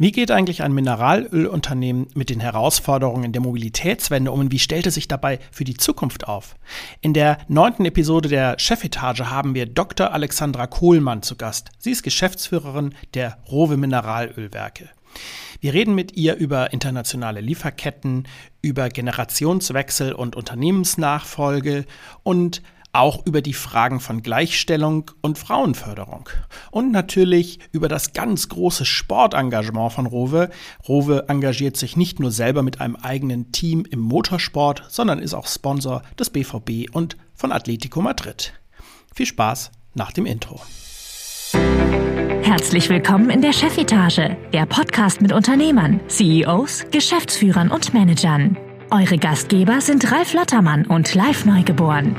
Wie geht eigentlich ein Mineralölunternehmen mit den Herausforderungen der Mobilitätswende um und wie stellt es sich dabei für die Zukunft auf? In der neunten Episode der Chefetage haben wir Dr. Alexandra Kohlmann zu Gast. Sie ist Geschäftsführerin der Rowe Mineralölwerke. Wir reden mit ihr über internationale Lieferketten, über Generationswechsel und Unternehmensnachfolge und auch über die Fragen von Gleichstellung und Frauenförderung. Und natürlich über das ganz große Sportengagement von Rowe. Rowe engagiert sich nicht nur selber mit einem eigenen Team im Motorsport, sondern ist auch Sponsor des BVB und von Atletico Madrid. Viel Spaß nach dem Intro. Herzlich willkommen in der Chefetage, der Podcast mit Unternehmern, CEOs, Geschäftsführern und Managern. Eure Gastgeber sind Ralf Lottermann und Live Neugeboren.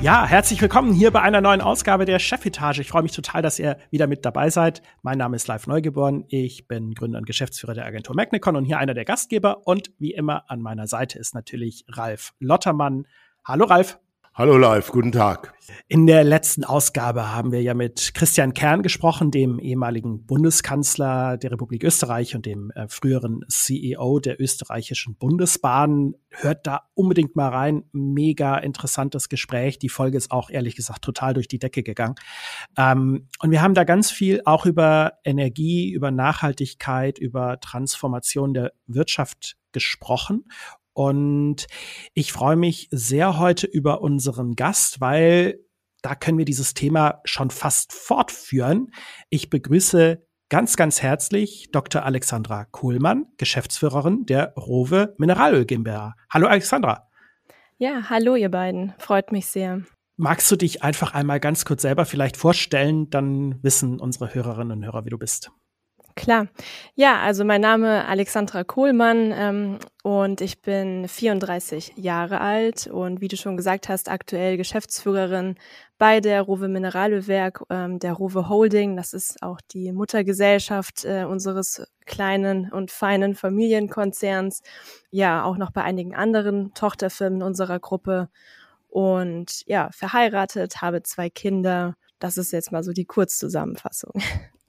Ja, herzlich willkommen hier bei einer neuen Ausgabe der Chefetage. Ich freue mich total, dass ihr wieder mit dabei seid. Mein Name ist Live Neugeboren. Ich bin Gründer und Geschäftsführer der Agentur Magnicon und hier einer der Gastgeber. Und wie immer an meiner Seite ist natürlich Ralf Lottermann. Hallo Ralf. Hallo live, guten Tag. In der letzten Ausgabe haben wir ja mit Christian Kern gesprochen, dem ehemaligen Bundeskanzler der Republik Österreich und dem äh, früheren CEO der österreichischen Bundesbahn. Hört da unbedingt mal rein. Mega interessantes Gespräch. Die Folge ist auch ehrlich gesagt total durch die Decke gegangen. Ähm, und wir haben da ganz viel auch über Energie, über Nachhaltigkeit, über Transformation der Wirtschaft gesprochen. Und ich freue mich sehr heute über unseren Gast, weil da können wir dieses Thema schon fast fortführen. Ich begrüße ganz, ganz herzlich Dr. Alexandra Kohlmann, Geschäftsführerin der Rowe Mineralöl GmbH. Hallo Alexandra. Ja, hallo ihr beiden. Freut mich sehr. Magst du dich einfach einmal ganz kurz selber vielleicht vorstellen? Dann wissen unsere Hörerinnen und Hörer, wie du bist. Klar. Ja, also mein Name Alexandra Kohlmann ähm, und ich bin 34 Jahre alt und wie du schon gesagt hast, aktuell Geschäftsführerin bei der Rowe Mineralölwerk, ähm, der Rowe Holding. Das ist auch die Muttergesellschaft äh, unseres kleinen und feinen Familienkonzerns. Ja, auch noch bei einigen anderen Tochterfirmen unserer Gruppe. Und ja, verheiratet, habe zwei Kinder. Das ist jetzt mal so die Kurzzusammenfassung.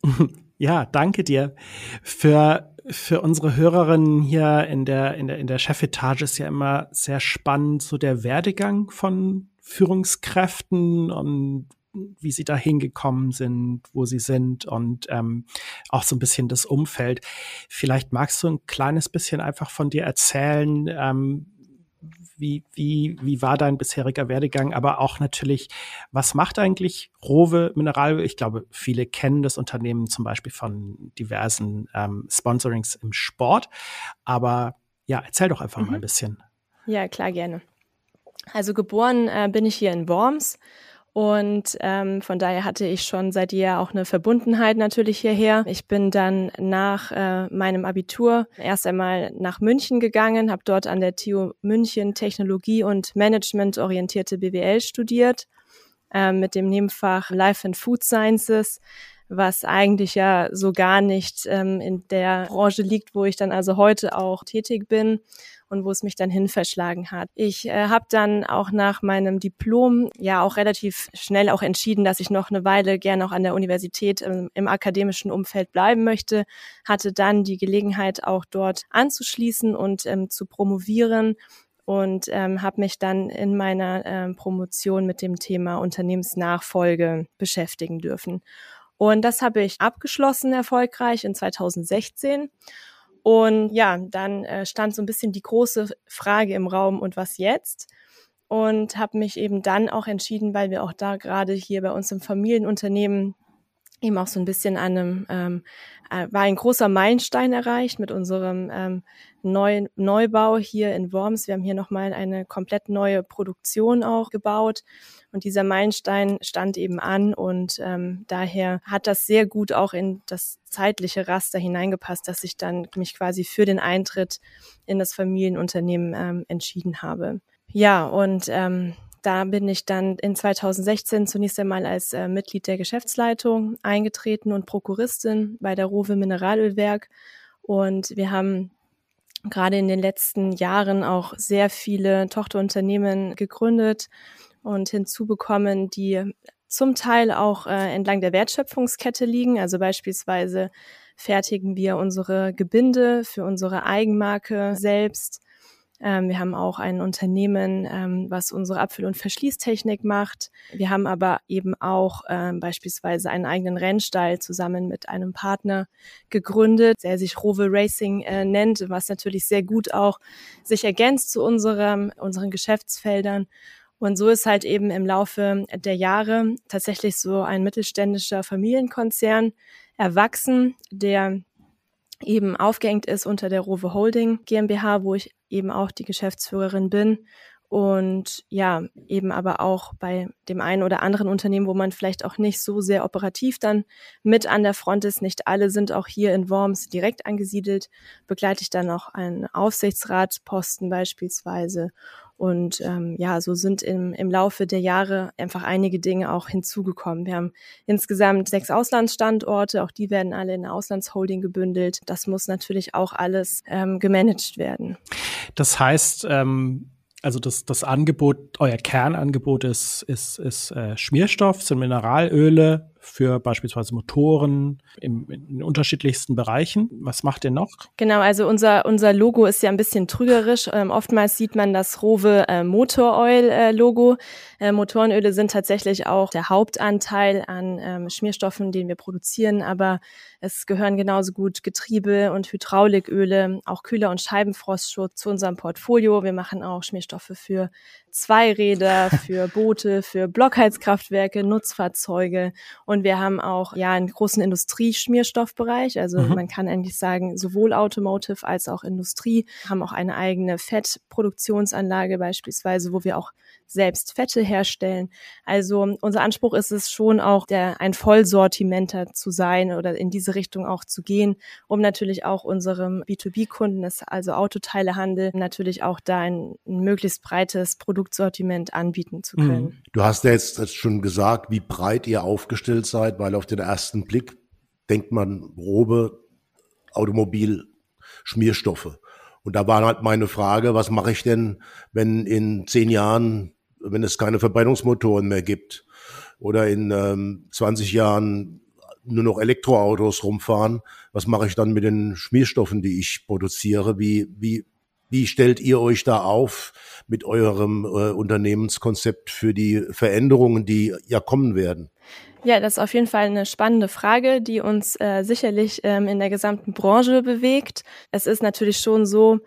Ja, danke dir. Für, für unsere Hörerinnen hier in der, in der, in der Chefetage ist ja immer sehr spannend, so der Werdegang von Führungskräften und wie sie da hingekommen sind, wo sie sind und ähm, auch so ein bisschen das Umfeld. Vielleicht magst du ein kleines bisschen einfach von dir erzählen, ähm, wie, wie, wie war dein bisheriger Werdegang, aber auch natürlich, was macht eigentlich Rowe Mineralöl? Ich glaube, viele kennen das Unternehmen zum Beispiel von diversen ähm, Sponsorings im Sport. Aber ja, erzähl doch einfach mhm. mal ein bisschen. Ja, klar, gerne. Also geboren äh, bin ich hier in Worms und ähm, von daher hatte ich schon seit jeher auch eine Verbundenheit natürlich hierher. Ich bin dann nach äh, meinem Abitur erst einmal nach München gegangen, habe dort an der TU München Technologie und Management orientierte BWL studiert äh, mit dem Nebenfach Life and Food Sciences was eigentlich ja so gar nicht ähm, in der Branche liegt, wo ich dann also heute auch tätig bin und wo es mich dann hin verschlagen hat. Ich äh, habe dann auch nach meinem Diplom ja auch relativ schnell auch entschieden, dass ich noch eine Weile gerne auch an der Universität ähm, im akademischen Umfeld bleiben möchte, hatte dann die Gelegenheit auch dort anzuschließen und ähm, zu promovieren und ähm, habe mich dann in meiner ähm, Promotion mit dem Thema Unternehmensnachfolge beschäftigen dürfen. Und das habe ich abgeschlossen erfolgreich in 2016 und ja, dann äh, stand so ein bisschen die große Frage im Raum, und was jetzt? Und habe mich eben dann auch entschieden, weil wir auch da gerade hier bei uns im Familienunternehmen eben auch so ein bisschen an einem, ähm, äh, war ein großer Meilenstein erreicht mit unserem ähm, Neu Neubau hier in Worms. Wir haben hier nochmal eine komplett neue Produktion auch gebaut und dieser Meilenstein stand eben an und ähm, daher hat das sehr gut auch in das zeitliche Raster hineingepasst, dass ich dann mich quasi für den Eintritt in das Familienunternehmen ähm, entschieden habe. Ja, und ähm, da bin ich dann in 2016 zunächst einmal als äh, Mitglied der Geschäftsleitung eingetreten und Prokuristin bei der Rowe Mineralölwerk. Und wir haben gerade in den letzten Jahren auch sehr viele Tochterunternehmen gegründet und hinzubekommen, die zum Teil auch äh, entlang der Wertschöpfungskette liegen. Also beispielsweise fertigen wir unsere Gebinde für unsere Eigenmarke selbst. Ähm, wir haben auch ein Unternehmen, ähm, was unsere Abfüll- und Verschließtechnik macht. Wir haben aber eben auch ähm, beispielsweise einen eigenen Rennstall zusammen mit einem Partner gegründet, der sich Rowe Racing äh, nennt, was natürlich sehr gut auch sich ergänzt zu unserem, unseren Geschäftsfeldern. Und so ist halt eben im Laufe der Jahre tatsächlich so ein mittelständischer Familienkonzern erwachsen, der eben aufgehängt ist unter der Rowe Holding GmbH, wo ich eben auch die Geschäftsführerin bin. Und ja, eben aber auch bei dem einen oder anderen Unternehmen, wo man vielleicht auch nicht so sehr operativ dann mit an der Front ist. Nicht alle sind auch hier in Worms direkt angesiedelt. Begleite ich dann auch einen Aufsichtsratsposten beispielsweise und ähm, ja, so sind im, im Laufe der Jahre einfach einige Dinge auch hinzugekommen. Wir haben insgesamt sechs Auslandsstandorte, auch die werden alle in der Auslandsholding gebündelt. Das muss natürlich auch alles ähm, gemanagt werden. Das heißt, ähm also das, das Angebot, euer Kernangebot ist, ist, ist äh, Schmierstoff, sind Mineralöle, für beispielsweise Motoren im, in unterschiedlichsten Bereichen. Was macht ihr noch? Genau, also unser, unser Logo ist ja ein bisschen trügerisch. Ähm, oftmals sieht man das Rowe äh, Motor Oil äh, Logo. Äh, Motorenöle sind tatsächlich auch der Hauptanteil an ähm, Schmierstoffen, den wir produzieren, aber es gehören genauso gut Getriebe und Hydrauliköle, auch Kühler- und Scheibenfrostschutz zu unserem Portfolio. Wir machen auch Schmierstoffe für Zweiräder, für Boote, für Blockheizkraftwerke, Nutzfahrzeuge wir haben auch ja einen großen Industrieschmierstoffbereich. Also mhm. man kann eigentlich sagen, sowohl Automotive als auch Industrie haben auch eine eigene Fettproduktionsanlage beispielsweise, wo wir auch selbst Fette herstellen. Also unser Anspruch ist es schon auch, der, ein Vollsortimenter zu sein oder in diese Richtung auch zu gehen, um natürlich auch unserem B2B-Kunden, also Autoteilehandel, natürlich auch da ein, ein, möglichst breites Produktsortiment anbieten zu können. Mhm. Du hast ja jetzt schon gesagt, wie breit ihr aufgestellt seid, weil auf den ersten Blick denkt man Robe, Automobil, Schmierstoffe. Und da war halt meine Frage, was mache ich denn, wenn in zehn Jahren wenn es keine Verbrennungsmotoren mehr gibt oder in ähm, 20 Jahren nur noch Elektroautos rumfahren, was mache ich dann mit den Schmierstoffen, die ich produziere? Wie, wie, wie stellt ihr euch da auf mit eurem äh, Unternehmenskonzept für die Veränderungen, die ja kommen werden? Ja, das ist auf jeden Fall eine spannende Frage, die uns äh, sicherlich ähm, in der gesamten Branche bewegt. Es ist natürlich schon so,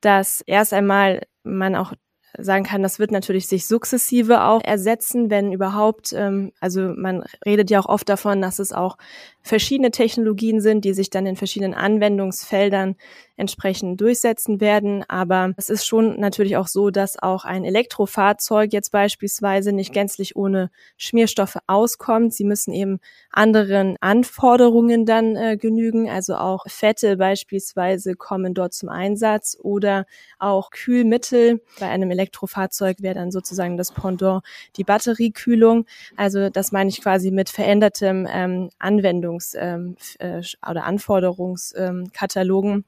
dass erst einmal man auch sagen kann, das wird natürlich sich sukzessive auch ersetzen, wenn überhaupt. Ähm, also man redet ja auch oft davon, dass es auch verschiedene Technologien sind, die sich dann in verschiedenen Anwendungsfeldern entsprechend durchsetzen werden. Aber es ist schon natürlich auch so, dass auch ein Elektrofahrzeug jetzt beispielsweise nicht gänzlich ohne Schmierstoffe auskommt. Sie müssen eben anderen Anforderungen dann äh, genügen. Also auch Fette beispielsweise kommen dort zum Einsatz oder auch Kühlmittel. Bei einem Elektrofahrzeug wäre dann sozusagen das Pendant die Batteriekühlung. Also das meine ich quasi mit verändertem ähm, Anwendung Anwendungs- ähm, äh, oder Anforderungskatalogen. Ähm,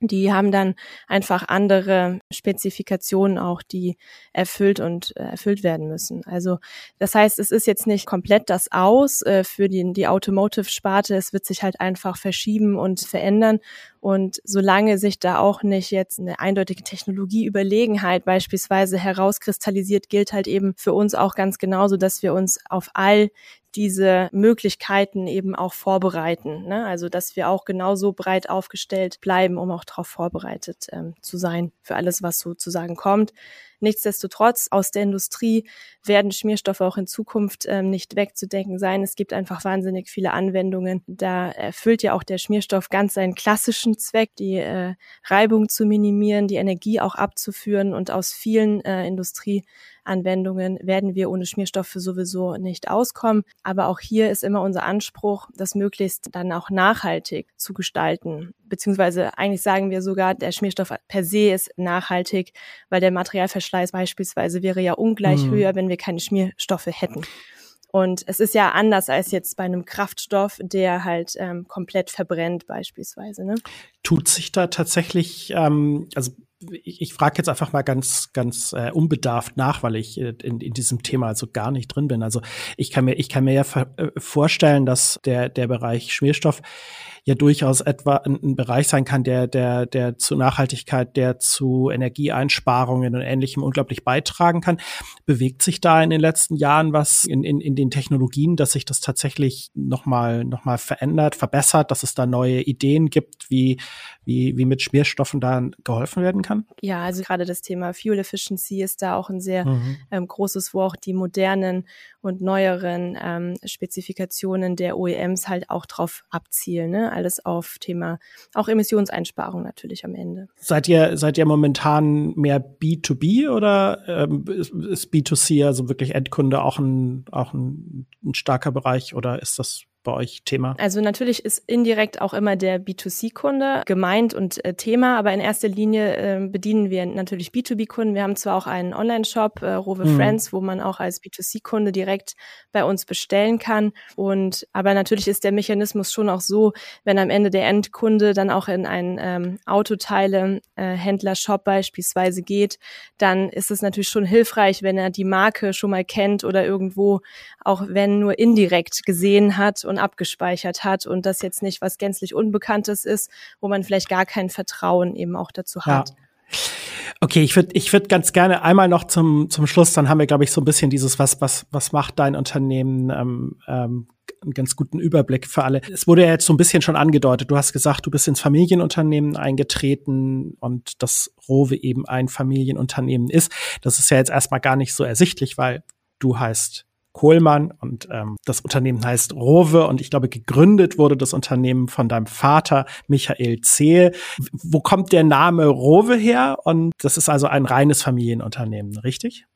die haben dann einfach andere Spezifikationen auch, die erfüllt und äh, erfüllt werden müssen. Also das heißt, es ist jetzt nicht komplett das Aus äh, für die, die Automotive-Sparte. Es wird sich halt einfach verschieben und verändern. Und solange sich da auch nicht jetzt eine eindeutige Technologieüberlegenheit beispielsweise herauskristallisiert, gilt halt eben für uns auch ganz genauso, dass wir uns auf all diese Möglichkeiten eben auch vorbereiten. Ne? Also dass wir auch genauso breit aufgestellt bleiben, um auch darauf vorbereitet ähm, zu sein für alles, was sozusagen kommt. Nichtsdestotrotz, aus der Industrie werden Schmierstoffe auch in Zukunft ähm, nicht wegzudenken sein. Es gibt einfach wahnsinnig viele Anwendungen. Da erfüllt ja auch der Schmierstoff ganz seinen klassischen Zweck, die äh, Reibung zu minimieren, die Energie auch abzuführen und aus vielen äh, Industrie Anwendungen werden wir ohne Schmierstoffe sowieso nicht auskommen. Aber auch hier ist immer unser Anspruch, das möglichst dann auch nachhaltig zu gestalten. Beziehungsweise eigentlich sagen wir sogar, der Schmierstoff per se ist nachhaltig, weil der Materialverschleiß beispielsweise wäre ja ungleich mhm. höher, wenn wir keine Schmierstoffe hätten. Und es ist ja anders als jetzt bei einem Kraftstoff, der halt ähm, komplett verbrennt beispielsweise. Ne? Tut sich da tatsächlich, ähm, also ich, ich frage jetzt einfach mal ganz, ganz äh, unbedarft nach, weil ich äh, in, in diesem Thema also gar nicht drin bin. Also ich kann mir, ich kann mir ja äh, vorstellen, dass der, der Bereich Schmierstoff ja durchaus etwa ein, ein, Bereich sein kann, der, der, der zu Nachhaltigkeit, der zu Energieeinsparungen und Ähnlichem unglaublich beitragen kann. Bewegt sich da in den letzten Jahren was in, in, in den Technologien, dass sich das tatsächlich nochmal noch mal verändert, verbessert, dass es da neue Ideen gibt, wie, wie, wie mit Schmierstoffen da geholfen werden kann? Ja, also gerade das Thema Fuel Efficiency ist da auch ein sehr mhm. ähm, großes, wo auch die modernen und neueren ähm, Spezifikationen der OEMs halt auch drauf abzielen. Ne? Alles auf Thema auch Emissionseinsparung natürlich am Ende. Seid ihr, seid ihr momentan mehr B2B oder ähm, ist B2C also wirklich Endkunde auch ein, auch ein, ein starker Bereich oder ist das bei euch Thema? Also natürlich ist indirekt auch immer der B2C-Kunde gemeint und äh, Thema, aber in erster Linie äh, bedienen wir natürlich B2B-Kunden. Wir haben zwar auch einen Online-Shop, äh, Rowe mhm. Friends, wo man auch als B2C-Kunde direkt bei uns bestellen kann. Und aber natürlich ist der Mechanismus schon auch so, wenn am Ende der Endkunde dann auch in einen ähm, Autoteile-Händler-Shop äh, beispielsweise geht, dann ist es natürlich schon hilfreich, wenn er die Marke schon mal kennt oder irgendwo, auch wenn nur indirekt gesehen hat und abgespeichert hat und das jetzt nicht was gänzlich Unbekanntes ist, wo man vielleicht gar kein Vertrauen eben auch dazu hat. Ja. Okay, ich würde ich würd ganz gerne einmal noch zum, zum Schluss, dann haben wir, glaube ich, so ein bisschen dieses, was, was, was macht dein Unternehmen, ähm, ähm, einen ganz guten Überblick für alle. Es wurde ja jetzt so ein bisschen schon angedeutet. Du hast gesagt, du bist ins Familienunternehmen eingetreten und dass Rowe eben ein Familienunternehmen ist. Das ist ja jetzt erstmal gar nicht so ersichtlich, weil du heißt Kohlmann und ähm, das Unternehmen heißt Rowe und ich glaube, gegründet wurde das Unternehmen von deinem Vater Michael Zehe. Wo kommt der Name Rowe her? Und das ist also ein reines Familienunternehmen, richtig?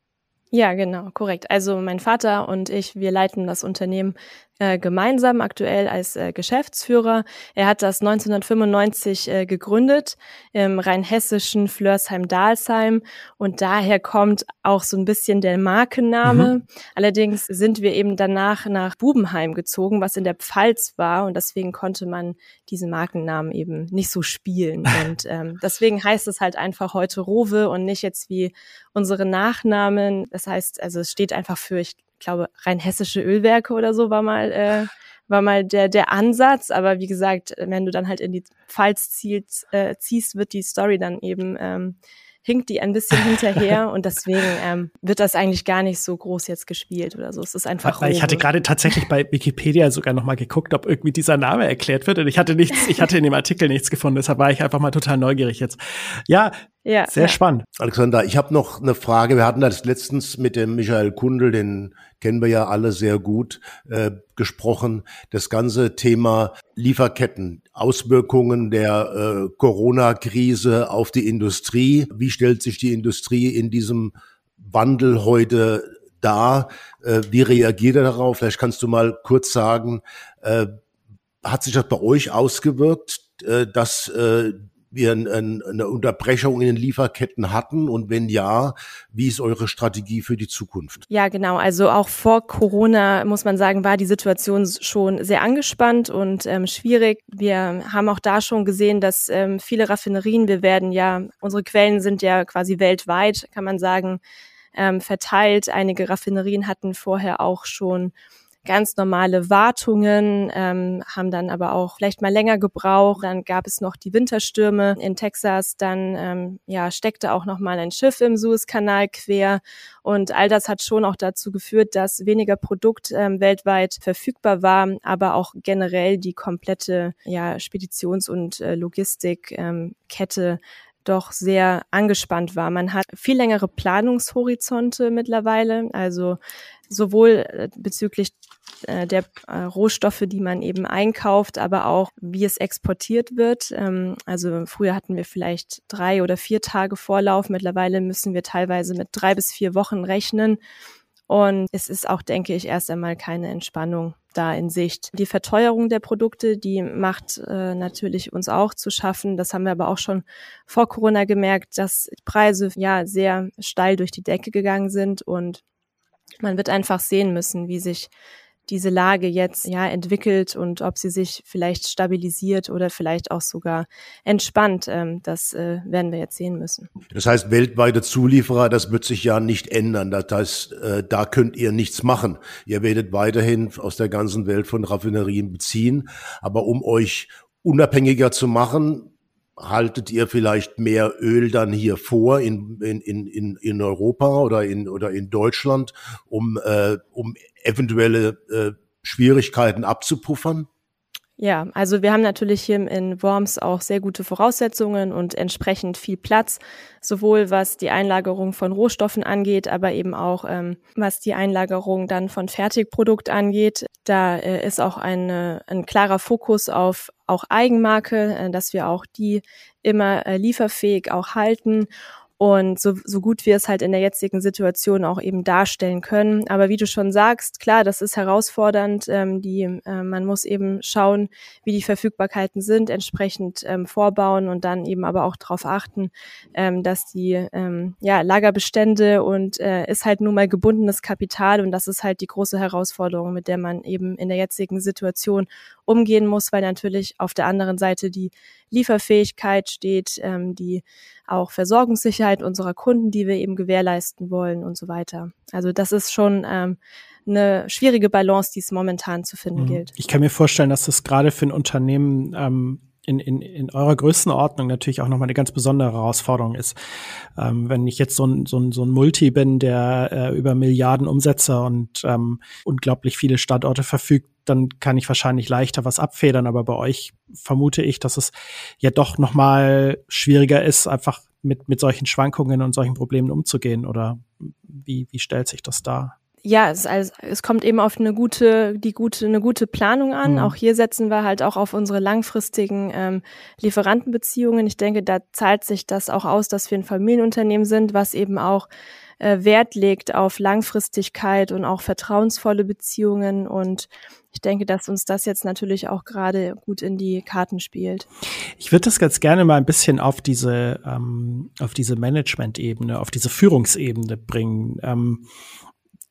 Ja, genau, korrekt. Also mein Vater und ich, wir leiten das Unternehmen äh, gemeinsam aktuell als äh, Geschäftsführer. Er hat das 1995 äh, gegründet im rheinhessischen Flörsheim-Dalsheim und daher kommt auch so ein bisschen der Markenname. Mhm. Allerdings sind wir eben danach nach Bubenheim gezogen, was in der Pfalz war und deswegen konnte man diesen Markennamen eben nicht so spielen und ähm, deswegen heißt es halt einfach heute Rowe und nicht jetzt wie unsere Nachnamen. Das heißt, also es steht einfach für, ich glaube, rein hessische Ölwerke oder so war mal, äh, war mal der, der Ansatz. Aber wie gesagt, wenn du dann halt in die Pfalz ziehst, äh, ziehst wird die Story dann eben ähm, hinkt die ein bisschen hinterher und deswegen ähm, wird das eigentlich gar nicht so groß jetzt gespielt oder so. Es ist einfach. Weil ich hatte gerade tatsächlich bei Wikipedia sogar noch mal geguckt, ob irgendwie dieser Name erklärt wird und ich hatte nichts, ich hatte in dem Artikel nichts gefunden, deshalb war ich einfach mal total neugierig jetzt. Ja, ja, sehr ja. spannend. Alexander, ich habe noch eine Frage. Wir hatten das letztens mit dem Michael Kundel, den kennen wir ja alle sehr gut, äh, gesprochen. Das ganze Thema Lieferketten, Auswirkungen der äh, Corona-Krise auf die Industrie. Wie stellt sich die Industrie in diesem Wandel heute dar? Äh, wie reagiert er darauf? Vielleicht kannst du mal kurz sagen, äh, hat sich das bei euch ausgewirkt, äh, dass äh, wir eine Unterbrechung in den Lieferketten hatten und wenn ja, wie ist eure Strategie für die Zukunft? Ja, genau. Also auch vor Corona muss man sagen, war die Situation schon sehr angespannt und ähm, schwierig. Wir haben auch da schon gesehen, dass ähm, viele Raffinerien, wir werden ja, unsere Quellen sind ja quasi weltweit, kann man sagen, ähm, verteilt. Einige Raffinerien hatten vorher auch schon ganz normale Wartungen, ähm, haben dann aber auch vielleicht mal länger gebraucht. Dann gab es noch die Winterstürme in Texas, dann ähm, ja, steckte auch noch mal ein Schiff im Suezkanal quer und all das hat schon auch dazu geführt, dass weniger Produkt ähm, weltweit verfügbar war, aber auch generell die komplette ja, Speditions- und äh, Logistikkette ähm, doch sehr angespannt war. Man hat viel längere Planungshorizonte mittlerweile, also sowohl äh, bezüglich äh, der äh, Rohstoffe, die man eben einkauft, aber auch wie es exportiert wird. Ähm, also früher hatten wir vielleicht drei oder vier Tage Vorlauf. Mittlerweile müssen wir teilweise mit drei bis vier Wochen rechnen. Und es ist auch, denke ich, erst einmal keine Entspannung da in Sicht. Die Verteuerung der Produkte, die macht äh, natürlich uns auch zu schaffen. Das haben wir aber auch schon vor Corona gemerkt, dass Preise ja sehr steil durch die Decke gegangen sind und man wird einfach sehen müssen, wie sich diese Lage jetzt ja entwickelt und ob sie sich vielleicht stabilisiert oder vielleicht auch sogar entspannt. Ähm, das äh, werden wir jetzt sehen müssen. Das heißt, weltweite Zulieferer, das wird sich ja nicht ändern. Das heißt, äh, da könnt ihr nichts machen. Ihr werdet weiterhin aus der ganzen Welt von Raffinerien beziehen. Aber um euch unabhängiger zu machen, haltet ihr vielleicht mehr Öl dann hier vor in, in, in, in Europa oder in, oder in Deutschland, um, äh, um eventuelle äh, Schwierigkeiten abzupuffern? Ja, also wir haben natürlich hier in Worms auch sehr gute Voraussetzungen und entsprechend viel Platz, sowohl was die Einlagerung von Rohstoffen angeht, aber eben auch ähm, was die Einlagerung dann von Fertigprodukt angeht. Da äh, ist auch eine, ein klarer Fokus auf auch Eigenmarke, äh, dass wir auch die immer äh, lieferfähig auch halten und so, so gut wir es halt in der jetzigen Situation auch eben darstellen können. Aber wie du schon sagst, klar, das ist herausfordernd. Ähm, die, äh, man muss eben schauen, wie die Verfügbarkeiten sind, entsprechend ähm, vorbauen und dann eben aber auch darauf achten, ähm, dass die ähm, ja, Lagerbestände und äh, ist halt nun mal gebundenes Kapital und das ist halt die große Herausforderung, mit der man eben in der jetzigen Situation umgehen muss, weil natürlich auf der anderen Seite die Lieferfähigkeit steht, ähm, die auch Versorgungssicherheit unserer Kunden, die wir eben gewährleisten wollen und so weiter. Also das ist schon ähm, eine schwierige Balance, die es momentan zu finden mhm. gilt. Ich kann mir vorstellen, dass das gerade für ein Unternehmen ähm, in, in, in eurer Größenordnung natürlich auch nochmal eine ganz besondere Herausforderung ist. Ähm, wenn ich jetzt so ein, so ein, so ein Multi bin, der äh, über Milliarden Umsätze und ähm, unglaublich viele Standorte verfügt, dann kann ich wahrscheinlich leichter was abfedern. Aber bei euch vermute ich, dass es ja doch nochmal schwieriger ist, einfach mit, mit solchen Schwankungen und solchen Problemen umzugehen. Oder wie, wie stellt sich das dar? Ja, es, also, es kommt eben auf eine gute, die gute, eine gute Planung an. Mhm. Auch hier setzen wir halt auch auf unsere langfristigen ähm, Lieferantenbeziehungen. Ich denke, da zahlt sich das auch aus, dass wir ein Familienunternehmen sind, was eben auch äh, Wert legt auf Langfristigkeit und auch vertrauensvolle Beziehungen. Und ich denke, dass uns das jetzt natürlich auch gerade gut in die Karten spielt. Ich würde das ganz gerne mal ein bisschen auf diese, ähm, auf diese Management-Ebene, auf diese Führungsebene bringen. Ähm,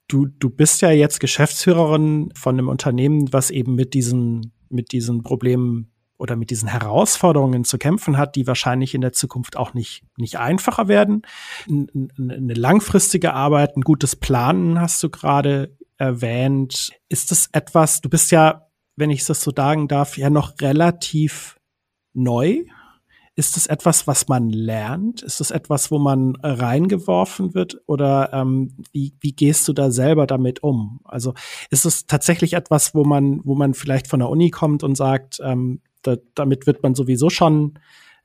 du, du bist ja jetzt Geschäftsführerin von einem Unternehmen, was eben mit diesen, mit diesen Problemen oder mit diesen Herausforderungen zu kämpfen hat, die wahrscheinlich in der Zukunft auch nicht, nicht einfacher werden. Eine langfristige Arbeit, ein gutes Planen hast du gerade erwähnt. Ist das etwas, du bist ja, wenn ich das so sagen darf, ja noch relativ neu ist es etwas, was man lernt? Ist es etwas, wo man reingeworfen wird? Oder ähm, wie, wie gehst du da selber damit um? Also ist es tatsächlich etwas, wo man, wo man vielleicht von der Uni kommt und sagt, ähm, da, damit wird man sowieso schon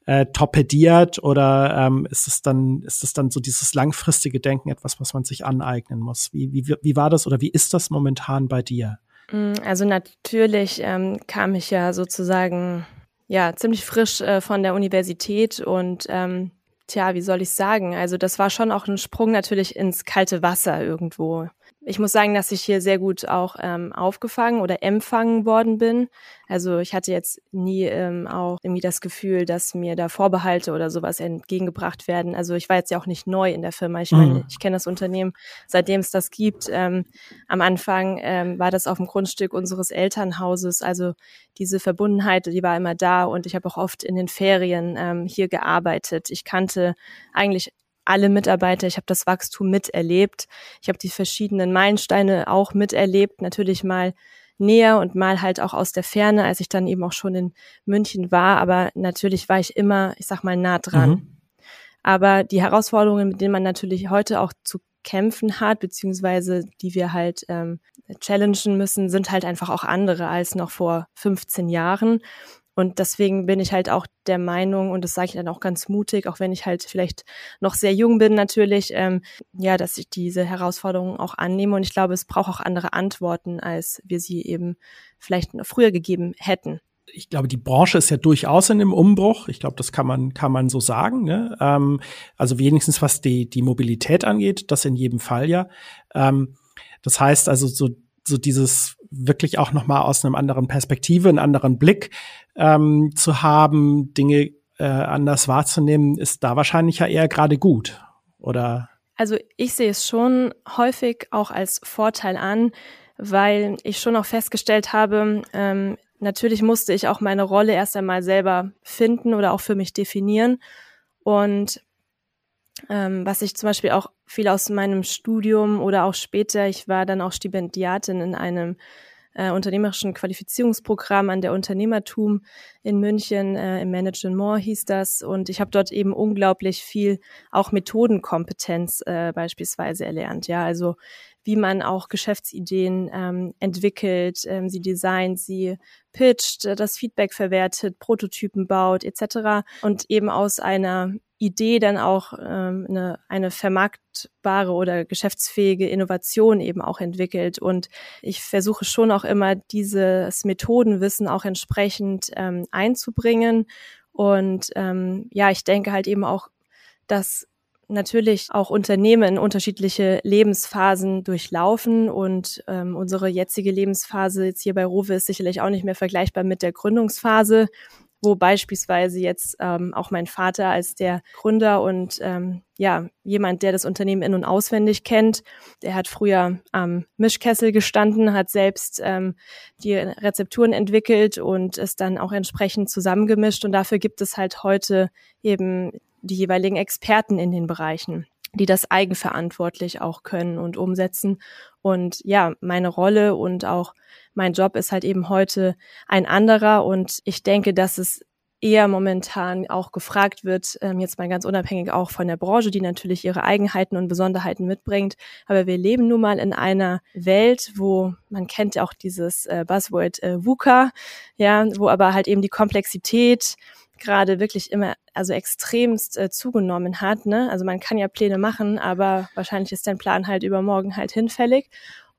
äh, torpediert oder ähm, ist es dann ist es dann so dieses langfristige Denken etwas, was man sich aneignen muss? Wie, wie, wie war das oder wie ist das momentan bei dir? Mm, also natürlich ähm, kam ich ja sozusagen ja ziemlich frisch äh, von der Universität und ähm, tja, wie soll ich sagen? Also das war schon auch ein Sprung natürlich ins kalte Wasser irgendwo. Ich muss sagen, dass ich hier sehr gut auch ähm, aufgefangen oder empfangen worden bin. Also ich hatte jetzt nie ähm, auch irgendwie das Gefühl, dass mir da Vorbehalte oder sowas entgegengebracht werden. Also ich war jetzt ja auch nicht neu in der Firma. Ich meine, mhm. ich kenne das Unternehmen, seitdem es das gibt. Ähm, am Anfang ähm, war das auf dem Grundstück unseres Elternhauses. Also diese Verbundenheit, die war immer da und ich habe auch oft in den Ferien ähm, hier gearbeitet. Ich kannte eigentlich alle Mitarbeiter. Ich habe das Wachstum miterlebt. Ich habe die verschiedenen Meilensteine auch miterlebt. Natürlich mal näher und mal halt auch aus der Ferne, als ich dann eben auch schon in München war. Aber natürlich war ich immer, ich sag mal, nah dran. Mhm. Aber die Herausforderungen, mit denen man natürlich heute auch zu kämpfen hat, beziehungsweise die wir halt ähm, challengen müssen, sind halt einfach auch andere als noch vor 15 Jahren. Und deswegen bin ich halt auch der Meinung, und das sage ich dann auch ganz mutig, auch wenn ich halt vielleicht noch sehr jung bin natürlich, ähm, ja, dass ich diese Herausforderungen auch annehme. Und ich glaube, es braucht auch andere Antworten, als wir sie eben vielleicht früher gegeben hätten ich glaube, die Branche ist ja durchaus in einem Umbruch. Ich glaube, das kann man, kann man so sagen. Ne? Ähm, also wenigstens was die, die Mobilität angeht, das in jedem Fall ja. Ähm, das heißt also so, so dieses wirklich auch noch mal aus einem anderen Perspektive, einen anderen Blick ähm, zu haben, Dinge äh, anders wahrzunehmen, ist da wahrscheinlich ja eher gerade gut, oder? Also ich sehe es schon häufig auch als Vorteil an, weil ich schon auch festgestellt habe, ähm, natürlich musste ich auch meine Rolle erst einmal selber finden oder auch für mich definieren. Und ähm, was ich zum Beispiel auch viel aus meinem Studium oder auch später, ich war dann auch Stipendiatin in einem äh, unternehmerischen Qualifizierungsprogramm an der Unternehmertum in München, äh, im Management More hieß das. Und ich habe dort eben unglaublich viel auch Methodenkompetenz äh, beispielsweise erlernt. Ja, also wie man auch Geschäftsideen ähm, entwickelt, ähm, sie designt, sie pitcht, äh, das Feedback verwertet, Prototypen baut etc. Und eben aus einer Idee dann auch ähm, eine, eine vermarktbare oder geschäftsfähige Innovation eben auch entwickelt. Und ich versuche schon auch immer dieses Methodenwissen auch entsprechend ähm, einzubringen. Und ähm, ja, ich denke halt eben auch, dass natürlich auch Unternehmen unterschiedliche Lebensphasen durchlaufen und ähm, unsere jetzige Lebensphase jetzt hier bei Rowe ist sicherlich auch nicht mehr vergleichbar mit der Gründungsphase wo beispielsweise jetzt ähm, auch mein Vater als der Gründer und ähm, ja, jemand, der das Unternehmen in- und auswendig kennt, der hat früher am Mischkessel gestanden, hat selbst ähm, die Rezepturen entwickelt und es dann auch entsprechend zusammengemischt. Und dafür gibt es halt heute eben die jeweiligen Experten in den Bereichen die das eigenverantwortlich auch können und umsetzen. Und ja, meine Rolle und auch mein Job ist halt eben heute ein anderer und ich denke, dass es eher momentan auch gefragt wird, ähm, jetzt mal ganz unabhängig auch von der Branche, die natürlich ihre Eigenheiten und Besonderheiten mitbringt. Aber wir leben nun mal in einer Welt, wo man kennt ja auch dieses äh, Buzzword äh, VUCA, ja, wo aber halt eben die Komplexität gerade wirklich immer also extremst äh, zugenommen hat. Ne? Also man kann ja Pläne machen, aber wahrscheinlich ist dein Plan halt übermorgen halt hinfällig.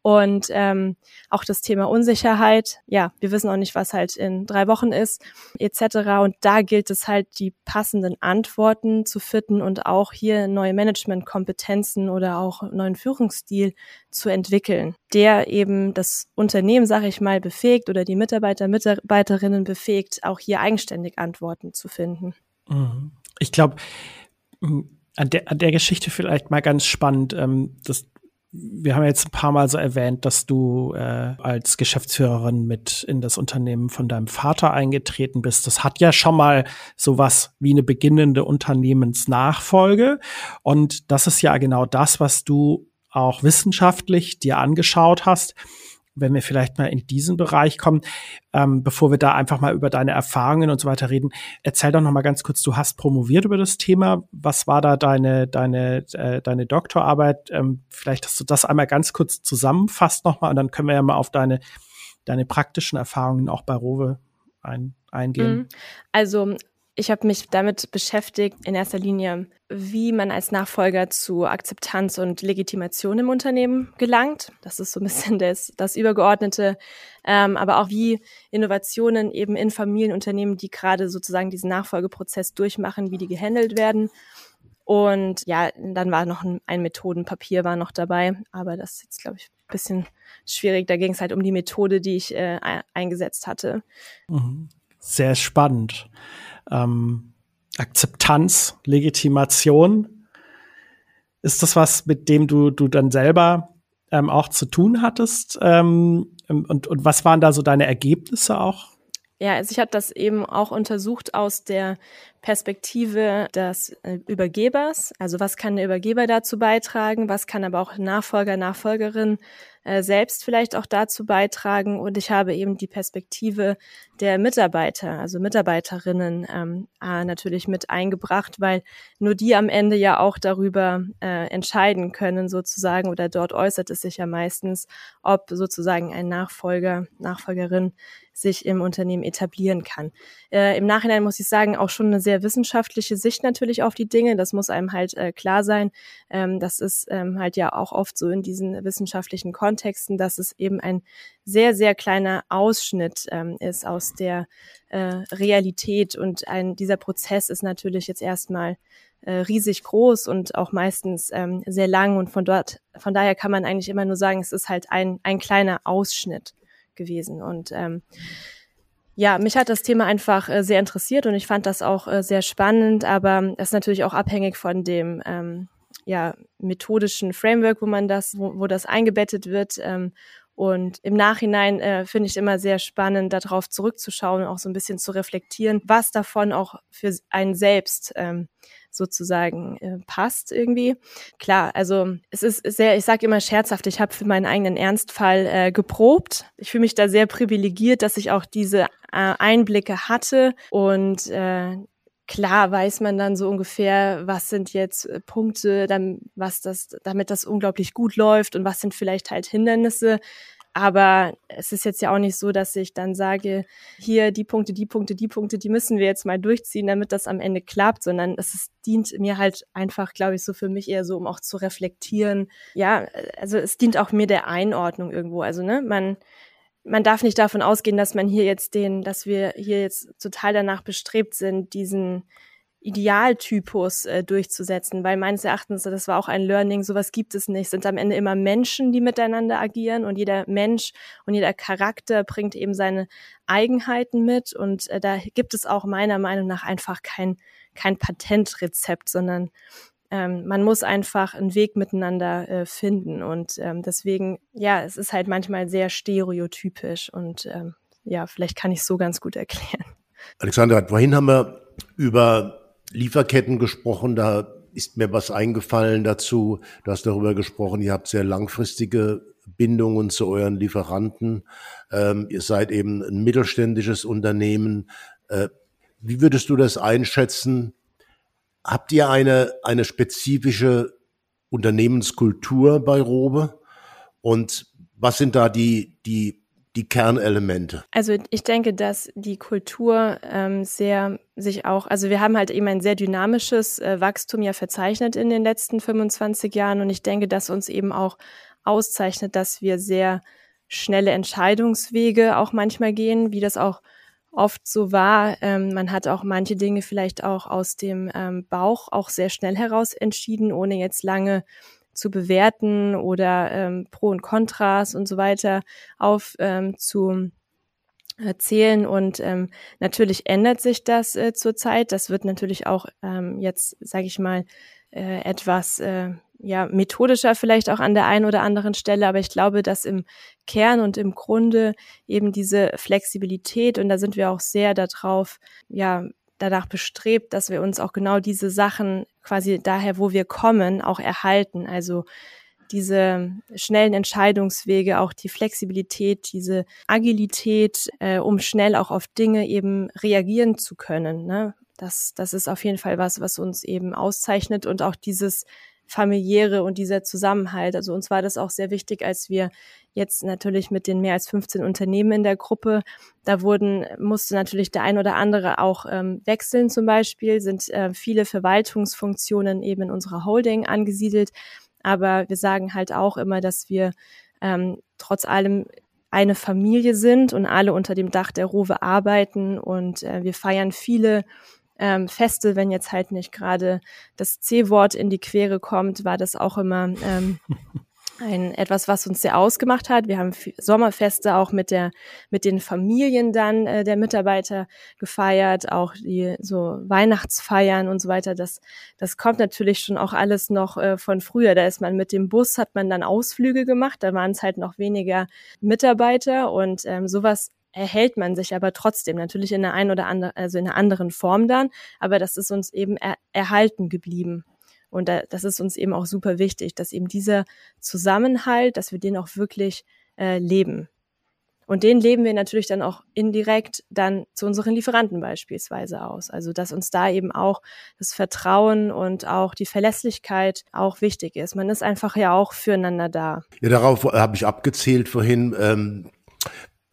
Und ähm, auch das Thema Unsicherheit, ja, wir wissen auch nicht, was halt in drei Wochen ist, etc. Und da gilt es halt, die passenden Antworten zu finden und auch hier neue Managementkompetenzen oder auch neuen Führungsstil zu entwickeln, der eben das Unternehmen, sage ich mal, befähigt oder die Mitarbeiter, Mitarbeiterinnen befähigt, auch hier eigenständig Antworten zu finden. Mhm. Ich glaube, an der, an der Geschichte vielleicht mal ganz spannend, ähm, das wir haben jetzt ein paar Mal so erwähnt, dass du äh, als Geschäftsführerin mit in das Unternehmen von deinem Vater eingetreten bist. Das hat ja schon mal sowas wie eine beginnende Unternehmensnachfolge. Und das ist ja genau das, was du auch wissenschaftlich dir angeschaut hast wenn wir vielleicht mal in diesen Bereich kommen, ähm, bevor wir da einfach mal über deine Erfahrungen und so weiter reden, erzähl doch noch mal ganz kurz, du hast promoviert über das Thema. Was war da deine, deine, äh, deine Doktorarbeit? Ähm, vielleicht, dass du das einmal ganz kurz zusammenfasst noch mal und dann können wir ja mal auf deine, deine praktischen Erfahrungen auch bei Rowe ein, eingehen. Mhm. Also ich habe mich damit beschäftigt, in erster Linie, wie man als Nachfolger zu Akzeptanz und Legitimation im Unternehmen gelangt. Das ist so ein bisschen das, das Übergeordnete. Ähm, aber auch wie Innovationen eben in Familienunternehmen, die gerade sozusagen diesen Nachfolgeprozess durchmachen, wie die gehandelt werden. Und ja, dann war noch ein, ein Methodenpapier war noch dabei, aber das ist jetzt, glaube ich, ein bisschen schwierig. Da ging es halt um die Methode, die ich äh, eingesetzt hatte. Mhm. Sehr spannend ähm, Akzeptanz, Legitimation. Ist das was, mit dem du, du dann selber ähm, auch zu tun hattest? Ähm, und, und was waren da so deine Ergebnisse auch? Ja, also ich habe das eben auch untersucht aus der Perspektive des äh, Übergebers. Also was kann der Übergeber dazu beitragen? Was kann aber auch Nachfolger, Nachfolgerin äh, selbst vielleicht auch dazu beitragen. Und ich habe eben die Perspektive der Mitarbeiter, also Mitarbeiterinnen ähm, äh, natürlich mit eingebracht, weil nur die am Ende ja auch darüber äh, entscheiden können sozusagen oder dort äußert es sich ja meistens, ob sozusagen ein Nachfolger, Nachfolgerin sich im Unternehmen etablieren kann. Äh, Im Nachhinein muss ich sagen, auch schon eine sehr wissenschaftliche Sicht natürlich auf die Dinge. Das muss einem halt äh, klar sein. Ähm, das ist ähm, halt ja auch oft so in diesen wissenschaftlichen Kontexten, dass es eben ein sehr, sehr kleiner Ausschnitt ähm, ist aus der äh, Realität. Und ein, dieser Prozess ist natürlich jetzt erstmal äh, riesig groß und auch meistens ähm, sehr lang. Und von dort, von daher kann man eigentlich immer nur sagen, es ist halt ein, ein kleiner Ausschnitt gewesen. Und ähm, ja, mich hat das Thema einfach äh, sehr interessiert und ich fand das auch äh, sehr spannend, aber es ist natürlich auch abhängig von dem ähm, ja, methodischen Framework, wo man das, wo, wo das eingebettet wird. Ähm, Und im Nachhinein äh, finde ich immer sehr spannend, darauf zurückzuschauen, auch so ein bisschen zu reflektieren, was davon auch für einen selbst ähm, sozusagen äh, passt irgendwie. Klar, also es ist sehr, ich sage immer scherzhaft, ich habe für meinen eigenen Ernstfall äh, geprobt. Ich fühle mich da sehr privilegiert, dass ich auch diese äh, Einblicke hatte und äh, klar weiß man dann so ungefähr, was sind jetzt äh, Punkte, dann, was das, damit das unglaublich gut läuft und was sind vielleicht halt Hindernisse. Aber es ist jetzt ja auch nicht so, dass ich dann sage, hier die Punkte, die Punkte, die Punkte, die müssen wir jetzt mal durchziehen, damit das am Ende klappt, sondern es ist, dient mir halt einfach, glaube ich, so für mich eher so, um auch zu reflektieren. Ja, also es dient auch mir der Einordnung irgendwo. Also, ne, man, man darf nicht davon ausgehen, dass man hier jetzt den, dass wir hier jetzt total danach bestrebt sind, diesen Idealtypus äh, durchzusetzen, weil meines Erachtens, das war auch ein Learning, sowas gibt es nicht, sind am Ende immer Menschen, die miteinander agieren und jeder Mensch und jeder Charakter bringt eben seine Eigenheiten mit. Und äh, da gibt es auch meiner Meinung nach einfach kein, kein Patentrezept, sondern ähm, man muss einfach einen Weg miteinander äh, finden und ähm, deswegen, ja, es ist halt manchmal sehr stereotypisch und ähm, ja, vielleicht kann ich es so ganz gut erklären. Alexander, vorhin haben wir über Lieferketten gesprochen, da ist mir was eingefallen dazu. Du hast darüber gesprochen, ihr habt sehr langfristige Bindungen zu euren Lieferanten. Ähm, ihr seid eben ein mittelständisches Unternehmen. Äh, wie würdest du das einschätzen? Habt ihr eine, eine spezifische Unternehmenskultur bei Robe? Und was sind da die, die die Kernelemente? Also ich denke, dass die Kultur ähm, sehr sich auch, also wir haben halt eben ein sehr dynamisches äh, Wachstum ja verzeichnet in den letzten 25 Jahren und ich denke, dass uns eben auch auszeichnet, dass wir sehr schnelle Entscheidungswege auch manchmal gehen, wie das auch oft so war. Ähm, man hat auch manche Dinge vielleicht auch aus dem ähm, Bauch auch sehr schnell heraus entschieden, ohne jetzt lange zu bewerten oder ähm, Pro und Kontras und so weiter auf ähm, zu erzählen und ähm, natürlich ändert sich das äh, zurzeit. Das wird natürlich auch ähm, jetzt, sage ich mal, äh, etwas äh, ja methodischer vielleicht auch an der einen oder anderen Stelle, aber ich glaube, dass im Kern und im Grunde eben diese Flexibilität und da sind wir auch sehr darauf, ja danach bestrebt, dass wir uns auch genau diese Sachen quasi daher, wo wir kommen, auch erhalten. Also diese schnellen Entscheidungswege, auch die Flexibilität, diese Agilität, äh, um schnell auch auf Dinge eben reagieren zu können. Ne? Das, das ist auf jeden Fall was, was uns eben auszeichnet und auch dieses familiäre und dieser Zusammenhalt. Also uns war das auch sehr wichtig, als wir jetzt natürlich mit den mehr als 15 Unternehmen in der Gruppe, da wurden, musste natürlich der ein oder andere auch ähm, wechseln zum Beispiel, sind äh, viele Verwaltungsfunktionen eben in unserer Holding angesiedelt. Aber wir sagen halt auch immer, dass wir ähm, trotz allem eine Familie sind und alle unter dem Dach der Rowe arbeiten und äh, wir feiern viele ähm, Feste, wenn jetzt halt nicht gerade das C-Wort in die Quere kommt, war das auch immer ähm, ein etwas, was uns sehr ausgemacht hat. Wir haben Sommerfeste auch mit der mit den Familien dann äh, der Mitarbeiter gefeiert, auch die so Weihnachtsfeiern und so weiter. Das das kommt natürlich schon auch alles noch äh, von früher. Da ist man mit dem Bus hat man dann Ausflüge gemacht. Da waren es halt noch weniger Mitarbeiter und ähm, sowas erhält man sich aber trotzdem, natürlich in einer ein oder anderen, also in einer anderen Form dann, aber das ist uns eben er, erhalten geblieben. Und da, das ist uns eben auch super wichtig, dass eben dieser Zusammenhalt, dass wir den auch wirklich äh, leben. Und den leben wir natürlich dann auch indirekt dann zu unseren Lieferanten beispielsweise aus. Also dass uns da eben auch das Vertrauen und auch die Verlässlichkeit auch wichtig ist. Man ist einfach ja auch füreinander da. Ja, darauf habe ich abgezählt vorhin. Ähm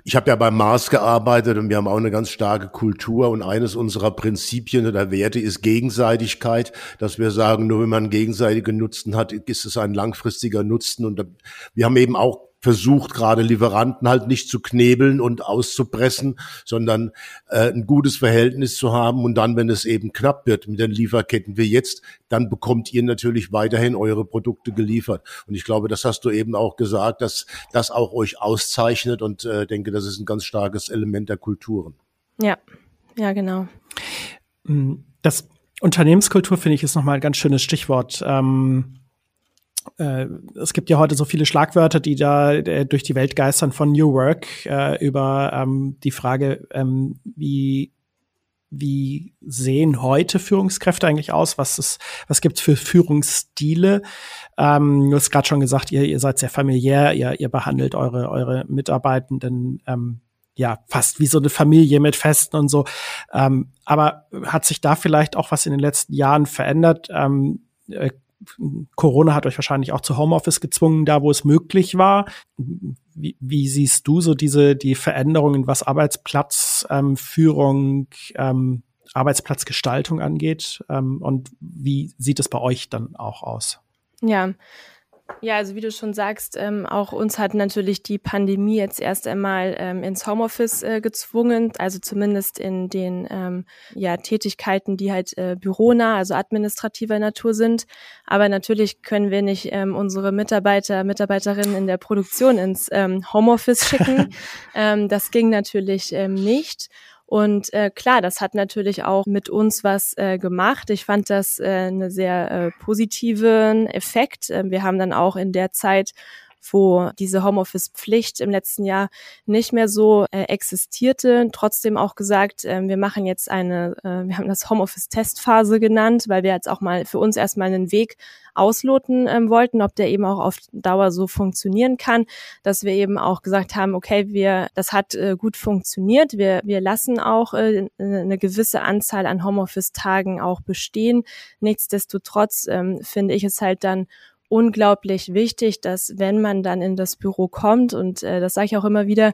ich habe ja beim Mars gearbeitet und wir haben auch eine ganz starke Kultur und eines unserer Prinzipien oder Werte ist Gegenseitigkeit, dass wir sagen, nur wenn man gegenseitige Nutzen hat, ist es ein langfristiger Nutzen. Und wir haben eben auch versucht, gerade Lieferanten halt nicht zu knebeln und auszupressen, sondern äh, ein gutes Verhältnis zu haben. Und dann, wenn es eben knapp wird mit den Lieferketten wie jetzt, dann bekommt ihr natürlich weiterhin eure Produkte geliefert. Und ich glaube, das hast du eben auch gesagt, dass das auch euch auszeichnet und äh, denke, das ist ein ganz starkes Element der Kulturen. Ja, ja, genau. Das Unternehmenskultur finde ich ist nochmal ein ganz schönes Stichwort. Ähm äh, es gibt ja heute so viele Schlagwörter, die da äh, durch die Welt geistern von New Work äh, über ähm, die Frage, ähm, wie wie sehen heute Führungskräfte eigentlich aus? Was ist, was gibt's für Führungsstile? Ähm, du hast gerade schon gesagt, ihr, ihr seid sehr familiär, ihr, ihr behandelt eure, eure Mitarbeitenden ähm, ja fast wie so eine Familie mit Festen und so. Ähm, aber hat sich da vielleicht auch was in den letzten Jahren verändert? Ähm, äh, Corona hat euch wahrscheinlich auch zu Homeoffice gezwungen, da wo es möglich war. Wie, wie siehst du so diese die Veränderungen, was Arbeitsplatzführung, ähm, ähm, Arbeitsplatzgestaltung angeht? Ähm, und wie sieht es bei euch dann auch aus? Ja, ja, also wie du schon sagst, ähm, auch uns hat natürlich die Pandemie jetzt erst einmal ähm, ins Homeoffice äh, gezwungen, also zumindest in den ähm, ja, Tätigkeiten, die halt äh, büronah, also administrativer Natur sind. Aber natürlich können wir nicht ähm, unsere Mitarbeiter, Mitarbeiterinnen in der Produktion ins ähm, Homeoffice schicken. ähm, das ging natürlich ähm, nicht. Und äh, klar, das hat natürlich auch mit uns was äh, gemacht. Ich fand das äh, eine sehr äh, positiven Effekt. Äh, wir haben dann auch in der Zeit wo diese Homeoffice-Pflicht im letzten Jahr nicht mehr so äh, existierte, trotzdem auch gesagt, äh, wir machen jetzt eine, äh, wir haben das Homeoffice-Testphase genannt, weil wir jetzt auch mal für uns erstmal einen Weg ausloten ähm, wollten, ob der eben auch auf Dauer so funktionieren kann, dass wir eben auch gesagt haben, okay, wir, das hat äh, gut funktioniert, wir, wir lassen auch äh, eine gewisse Anzahl an Homeoffice-Tagen auch bestehen. Nichtsdestotrotz ähm, finde ich es halt dann unglaublich wichtig, dass wenn man dann in das Büro kommt, und äh, das sage ich auch immer wieder,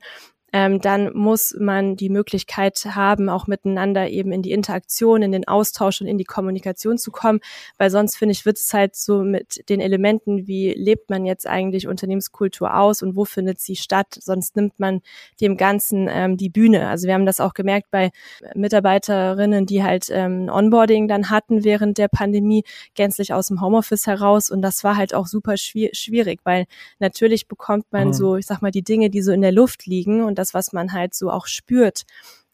ähm, dann muss man die Möglichkeit haben, auch miteinander eben in die Interaktion, in den Austausch und in die Kommunikation zu kommen, weil sonst finde ich, wird es halt so mit den Elementen, wie lebt man jetzt eigentlich Unternehmenskultur aus und wo findet sie statt, sonst nimmt man dem Ganzen ähm, die Bühne. Also wir haben das auch gemerkt bei Mitarbeiterinnen, die halt ähm, Onboarding dann hatten während der Pandemie, gänzlich aus dem Homeoffice heraus und das war halt auch super schwierig, weil natürlich bekommt man mhm. so, ich sag mal, die Dinge, die so in der Luft liegen und das, was man halt so auch spürt,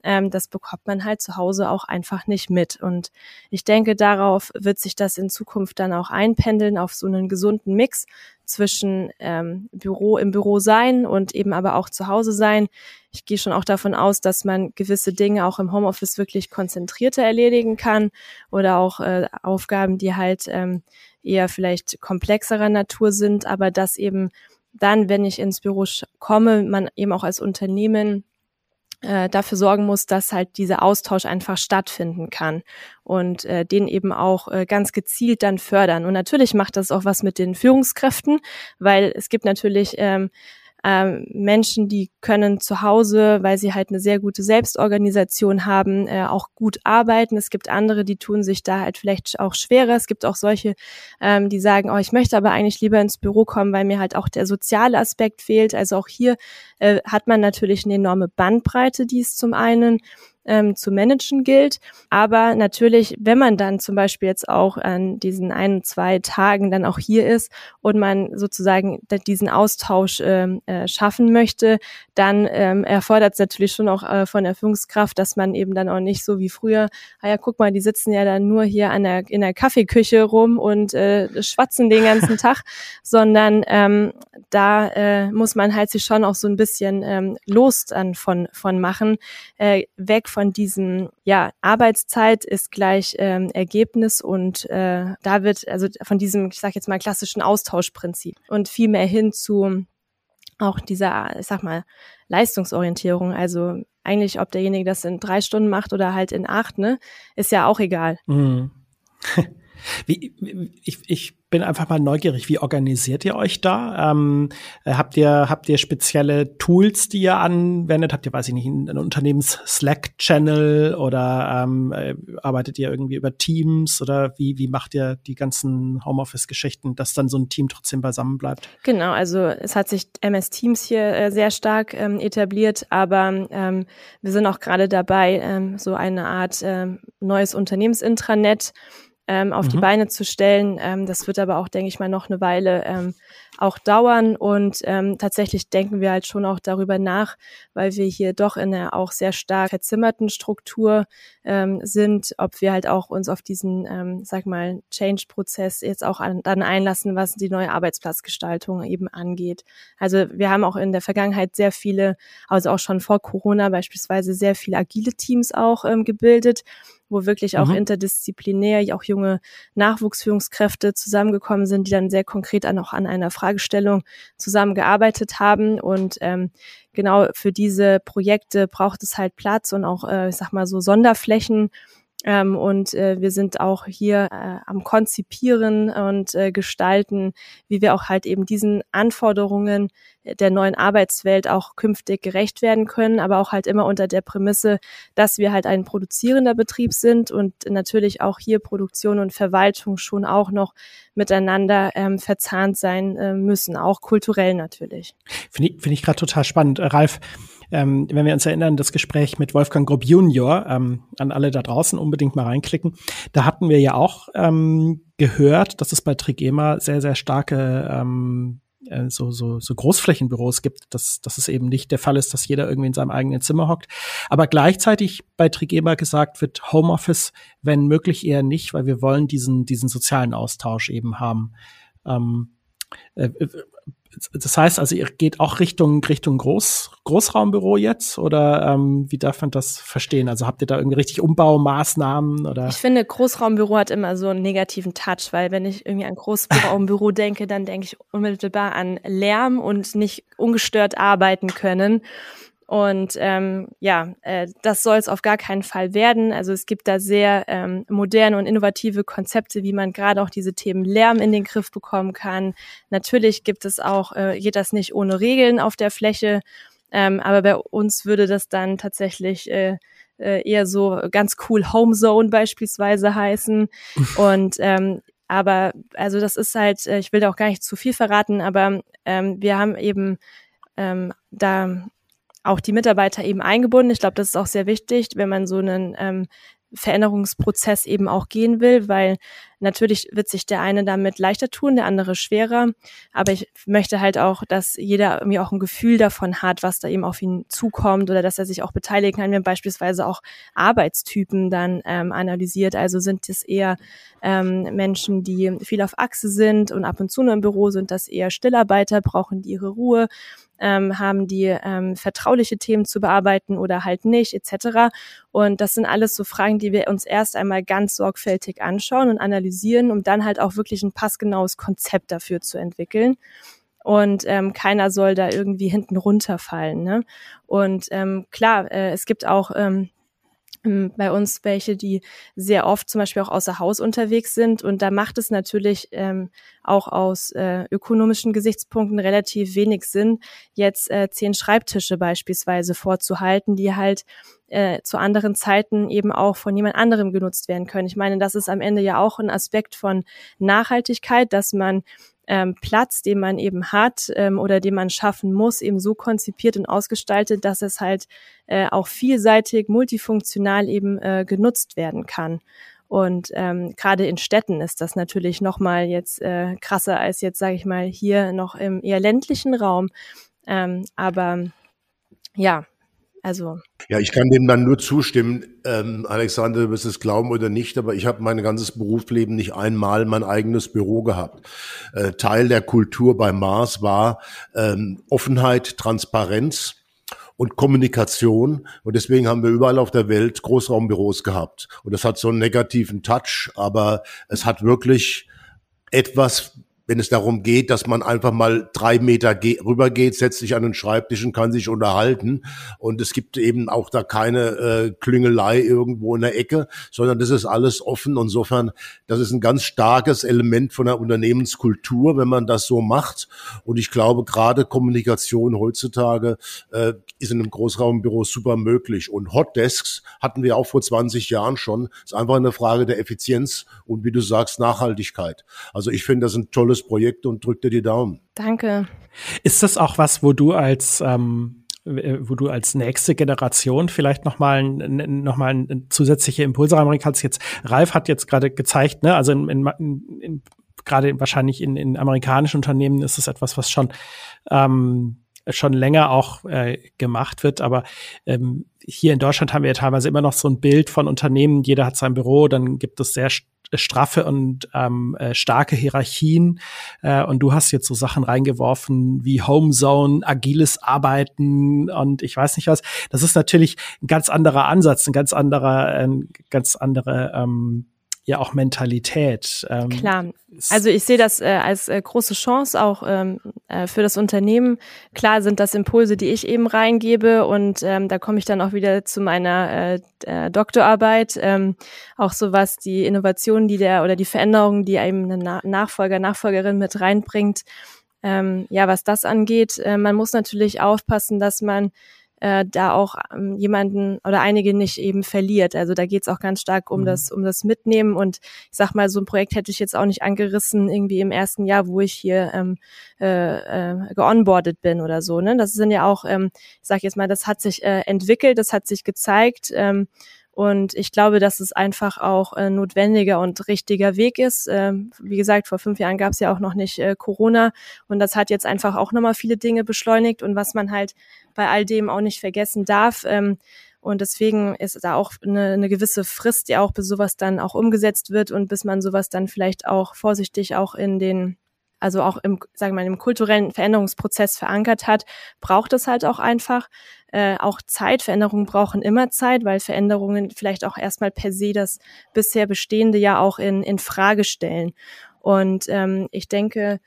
ähm, das bekommt man halt zu Hause auch einfach nicht mit. Und ich denke, darauf wird sich das in Zukunft dann auch einpendeln, auf so einen gesunden Mix zwischen ähm, Büro im Büro sein und eben aber auch zu Hause sein. Ich gehe schon auch davon aus, dass man gewisse Dinge auch im Homeoffice wirklich konzentrierter erledigen kann oder auch äh, Aufgaben, die halt ähm, eher vielleicht komplexerer Natur sind, aber dass eben dann, wenn ich ins Büro komme, man eben auch als Unternehmen äh, dafür sorgen muss, dass halt dieser Austausch einfach stattfinden kann und äh, den eben auch äh, ganz gezielt dann fördern. Und natürlich macht das auch was mit den Führungskräften, weil es gibt natürlich ähm, ähm, Menschen, die können zu Hause, weil sie halt eine sehr gute Selbstorganisation haben, äh, auch gut arbeiten. Es gibt andere, die tun sich da halt vielleicht auch schwerer. Es gibt auch solche, ähm, die sagen, oh, ich möchte aber eigentlich lieber ins Büro kommen, weil mir halt auch der soziale Aspekt fehlt. Also auch hier äh, hat man natürlich eine enorme Bandbreite, die es zum einen ähm, zu managen gilt. Aber natürlich, wenn man dann zum Beispiel jetzt auch an diesen ein, zwei Tagen dann auch hier ist und man sozusagen diesen Austausch ähm, äh, schaffen möchte, dann ähm, erfordert es natürlich schon auch äh, von der Führungskraft, dass man eben dann auch nicht so wie früher, ah ja, guck mal, die sitzen ja dann nur hier an der, in der Kaffeeküche rum und äh, schwatzen den ganzen Tag, sondern ähm, da äh, muss man halt sich schon auch so ein bisschen ähm, los dann von, von machen, äh, weg von diesem, ja, Arbeitszeit ist gleich ähm, Ergebnis und äh, da wird, also von diesem, ich sag jetzt mal, klassischen Austauschprinzip und viel mehr hin zu auch dieser, ich sag mal, Leistungsorientierung. Also eigentlich, ob derjenige das in drei Stunden macht oder halt in acht, ne, ist ja auch egal. Mhm. Wie, ich, ich bin einfach mal neugierig, wie organisiert ihr euch da? Ähm, äh, habt ihr habt ihr spezielle Tools, die ihr anwendet? Habt ihr, weiß ich nicht, einen Unternehmens-Slack-Channel oder ähm, äh, arbeitet ihr irgendwie über Teams oder wie wie macht ihr die ganzen Homeoffice-Geschichten, dass dann so ein Team trotzdem beisammen bleibt? Genau, also es hat sich MS Teams hier äh, sehr stark ähm, etabliert, aber ähm, wir sind auch gerade dabei, ähm, so eine Art ähm, neues Unternehmensintranet ähm, auf mhm. die Beine zu stellen. Ähm, das wird aber auch, denke ich mal, noch eine Weile ähm, auch dauern. Und ähm, tatsächlich denken wir halt schon auch darüber nach, weil wir hier doch in einer auch sehr stark verzimmerten Struktur ähm, sind, ob wir halt auch uns auf diesen, ähm, sag mal, Change-Prozess jetzt auch an, dann einlassen, was die neue Arbeitsplatzgestaltung eben angeht. Also wir haben auch in der Vergangenheit sehr viele, also auch schon vor Corona beispielsweise sehr viele agile Teams auch ähm, gebildet wo wirklich auch mhm. interdisziplinär auch junge Nachwuchsführungskräfte zusammengekommen sind, die dann sehr konkret an, auch an einer Fragestellung zusammengearbeitet haben. Und ähm, genau für diese Projekte braucht es halt Platz und auch, äh, ich sag mal, so Sonderflächen, ähm, und äh, wir sind auch hier äh, am Konzipieren und äh, gestalten, wie wir auch halt eben diesen Anforderungen der neuen Arbeitswelt auch künftig gerecht werden können, aber auch halt immer unter der Prämisse, dass wir halt ein produzierender Betrieb sind und natürlich auch hier Produktion und Verwaltung schon auch noch miteinander ähm, verzahnt sein äh, müssen, auch kulturell natürlich. Finde ich, finde ich gerade total spannend. Äh, Ralf, ähm, wenn wir uns erinnern, das Gespräch mit Wolfgang Grupp Junior, ähm, an alle da draußen unbedingt mal reinklicken, da hatten wir ja auch ähm, gehört, dass es bei Trigema sehr, sehr starke ähm, äh, so, so, so Großflächenbüros gibt, dass, dass es eben nicht der Fall ist, dass jeder irgendwie in seinem eigenen Zimmer hockt. Aber gleichzeitig bei Trigema gesagt wird, Homeoffice, wenn möglich eher nicht, weil wir wollen diesen, diesen sozialen Austausch eben haben. Ähm, äh, das heißt also, ihr geht auch Richtung Richtung Groß, Großraumbüro jetzt oder ähm, wie darf man das verstehen? Also habt ihr da irgendwie richtig Umbaumaßnahmen oder? Ich finde, Großraumbüro hat immer so einen negativen Touch, weil wenn ich irgendwie an Großraumbüro denke, dann denke ich unmittelbar an Lärm und nicht ungestört arbeiten können. Und ähm, ja, äh, das soll es auf gar keinen Fall werden. Also es gibt da sehr ähm, moderne und innovative Konzepte, wie man gerade auch diese Themen Lärm in den Griff bekommen kann. Natürlich gibt es auch, äh, geht das nicht ohne Regeln auf der Fläche, ähm, aber bei uns würde das dann tatsächlich äh, äh, eher so ganz cool Home Zone beispielsweise heißen. Und ähm, aber also das ist halt, äh, ich will da auch gar nicht zu viel verraten, aber ähm, wir haben eben ähm, da auch die Mitarbeiter eben eingebunden. Ich glaube, das ist auch sehr wichtig, wenn man so einen ähm, Veränderungsprozess eben auch gehen will, weil natürlich wird sich der eine damit leichter tun, der andere schwerer. Aber ich möchte halt auch, dass jeder irgendwie auch ein Gefühl davon hat, was da eben auf ihn zukommt oder dass er sich auch beteiligen kann. Haben beispielsweise auch Arbeitstypen dann ähm, analysiert. Also sind es eher ähm, Menschen, die viel auf Achse sind und ab und zu nur im Büro sind das eher Stillarbeiter, brauchen die ihre Ruhe ähm, haben die ähm, vertrauliche Themen zu bearbeiten oder halt nicht, etc. Und das sind alles so Fragen, die wir uns erst einmal ganz sorgfältig anschauen und analysieren, um dann halt auch wirklich ein passgenaues Konzept dafür zu entwickeln und ähm, keiner soll da irgendwie hinten runterfallen. Ne? Und ähm, klar, äh, es gibt auch ähm, bei uns welche, die sehr oft zum Beispiel auch außer Haus unterwegs sind. Und da macht es natürlich ähm, auch aus äh, ökonomischen Gesichtspunkten relativ wenig Sinn, jetzt äh, zehn Schreibtische beispielsweise vorzuhalten, die halt äh, zu anderen Zeiten eben auch von jemand anderem genutzt werden können. Ich meine, das ist am Ende ja auch ein Aspekt von Nachhaltigkeit, dass man ähm, Platz, den man eben hat ähm, oder den man schaffen muss, eben so konzipiert und ausgestaltet, dass es halt äh, auch vielseitig, multifunktional eben äh, genutzt werden kann. Und ähm, gerade in Städten ist das natürlich noch mal jetzt äh, krasser als jetzt, sage ich mal, hier noch im eher ländlichen Raum. Ähm, aber ja, also. Ja, ich kann dem dann nur zustimmen. Ähm, Alexander, du wirst es glauben oder nicht, aber ich habe mein ganzes Berufsleben nicht einmal mein eigenes Büro gehabt. Äh, Teil der Kultur bei Mars war ähm, Offenheit, Transparenz und Kommunikation. Und deswegen haben wir überall auf der Welt Großraumbüros gehabt. Und das hat so einen negativen Touch, aber es hat wirklich etwas wenn es darum geht, dass man einfach mal drei Meter rüber geht, setzt sich an den Schreibtisch und kann sich unterhalten. Und es gibt eben auch da keine äh, Klüngelei irgendwo in der Ecke, sondern das ist alles offen. Insofern, das ist ein ganz starkes Element von der Unternehmenskultur, wenn man das so macht. Und ich glaube, gerade Kommunikation heutzutage äh, ist in einem Großraumbüro super möglich. Und Hotdesks hatten wir auch vor 20 Jahren schon. Ist einfach eine Frage der Effizienz und wie du sagst, Nachhaltigkeit. Also ich finde das ein tolles tolles Projekt und drück dir die Daumen. Danke. Ist das auch was, wo du als ähm, wo du als nächste Generation vielleicht nochmal noch mal zusätzliche Impulse reinbringen kannst. Jetzt, Ralf hat jetzt gerade gezeigt, ne, also in, in, in gerade wahrscheinlich in, in amerikanischen Unternehmen ist es etwas, was schon ähm, schon länger auch äh, gemacht wird. Aber ähm, hier in Deutschland haben wir ja teilweise immer noch so ein Bild von Unternehmen. Jeder hat sein Büro, dann gibt es sehr straffe und ähm, äh, starke Hierarchien. Äh, und du hast jetzt so Sachen reingeworfen wie Homezone, agiles Arbeiten und ich weiß nicht was. Das ist natürlich ein ganz anderer Ansatz, ein ganz anderer, ein ganz andere ähm, ja auch Mentalität. Ähm, Klar. Also ich sehe das äh, als äh, große Chance auch ähm, äh, für das Unternehmen. Klar sind das Impulse, die ich eben reingebe und ähm, da komme ich dann auch wieder zu meiner äh, äh, Doktorarbeit. Ähm, auch so was die Innovationen, die der oder die Veränderungen, die eben eine Na Nachfolger, Nachfolgerin mit reinbringt. Ähm, ja, was das angeht, äh, man muss natürlich aufpassen, dass man äh, da auch ähm, jemanden oder einige nicht eben verliert. Also da geht es auch ganz stark um mhm. das, um das Mitnehmen. Und ich sag mal, so ein Projekt hätte ich jetzt auch nicht angerissen, irgendwie im ersten Jahr, wo ich hier ähm, äh, äh, geonboardet bin oder so. Ne? Das sind ja auch, ähm, ich sag jetzt mal, das hat sich äh, entwickelt, das hat sich gezeigt. Ähm, und ich glaube, dass es einfach auch äh, notwendiger und richtiger Weg ist. Ähm, wie gesagt, vor fünf Jahren gab es ja auch noch nicht äh, Corona und das hat jetzt einfach auch nochmal viele Dinge beschleunigt und was man halt bei all dem auch nicht vergessen darf. Ähm, und deswegen ist da auch eine, eine gewisse Frist, die auch bis sowas dann auch umgesetzt wird und bis man sowas dann vielleicht auch vorsichtig auch in den also auch im, sagen wir mal, im kulturellen Veränderungsprozess verankert hat, braucht es halt auch einfach äh, auch Zeit. Veränderungen brauchen immer Zeit, weil Veränderungen vielleicht auch erstmal per se das bisher Bestehende ja auch in, in Frage stellen. Und ähm, ich denke,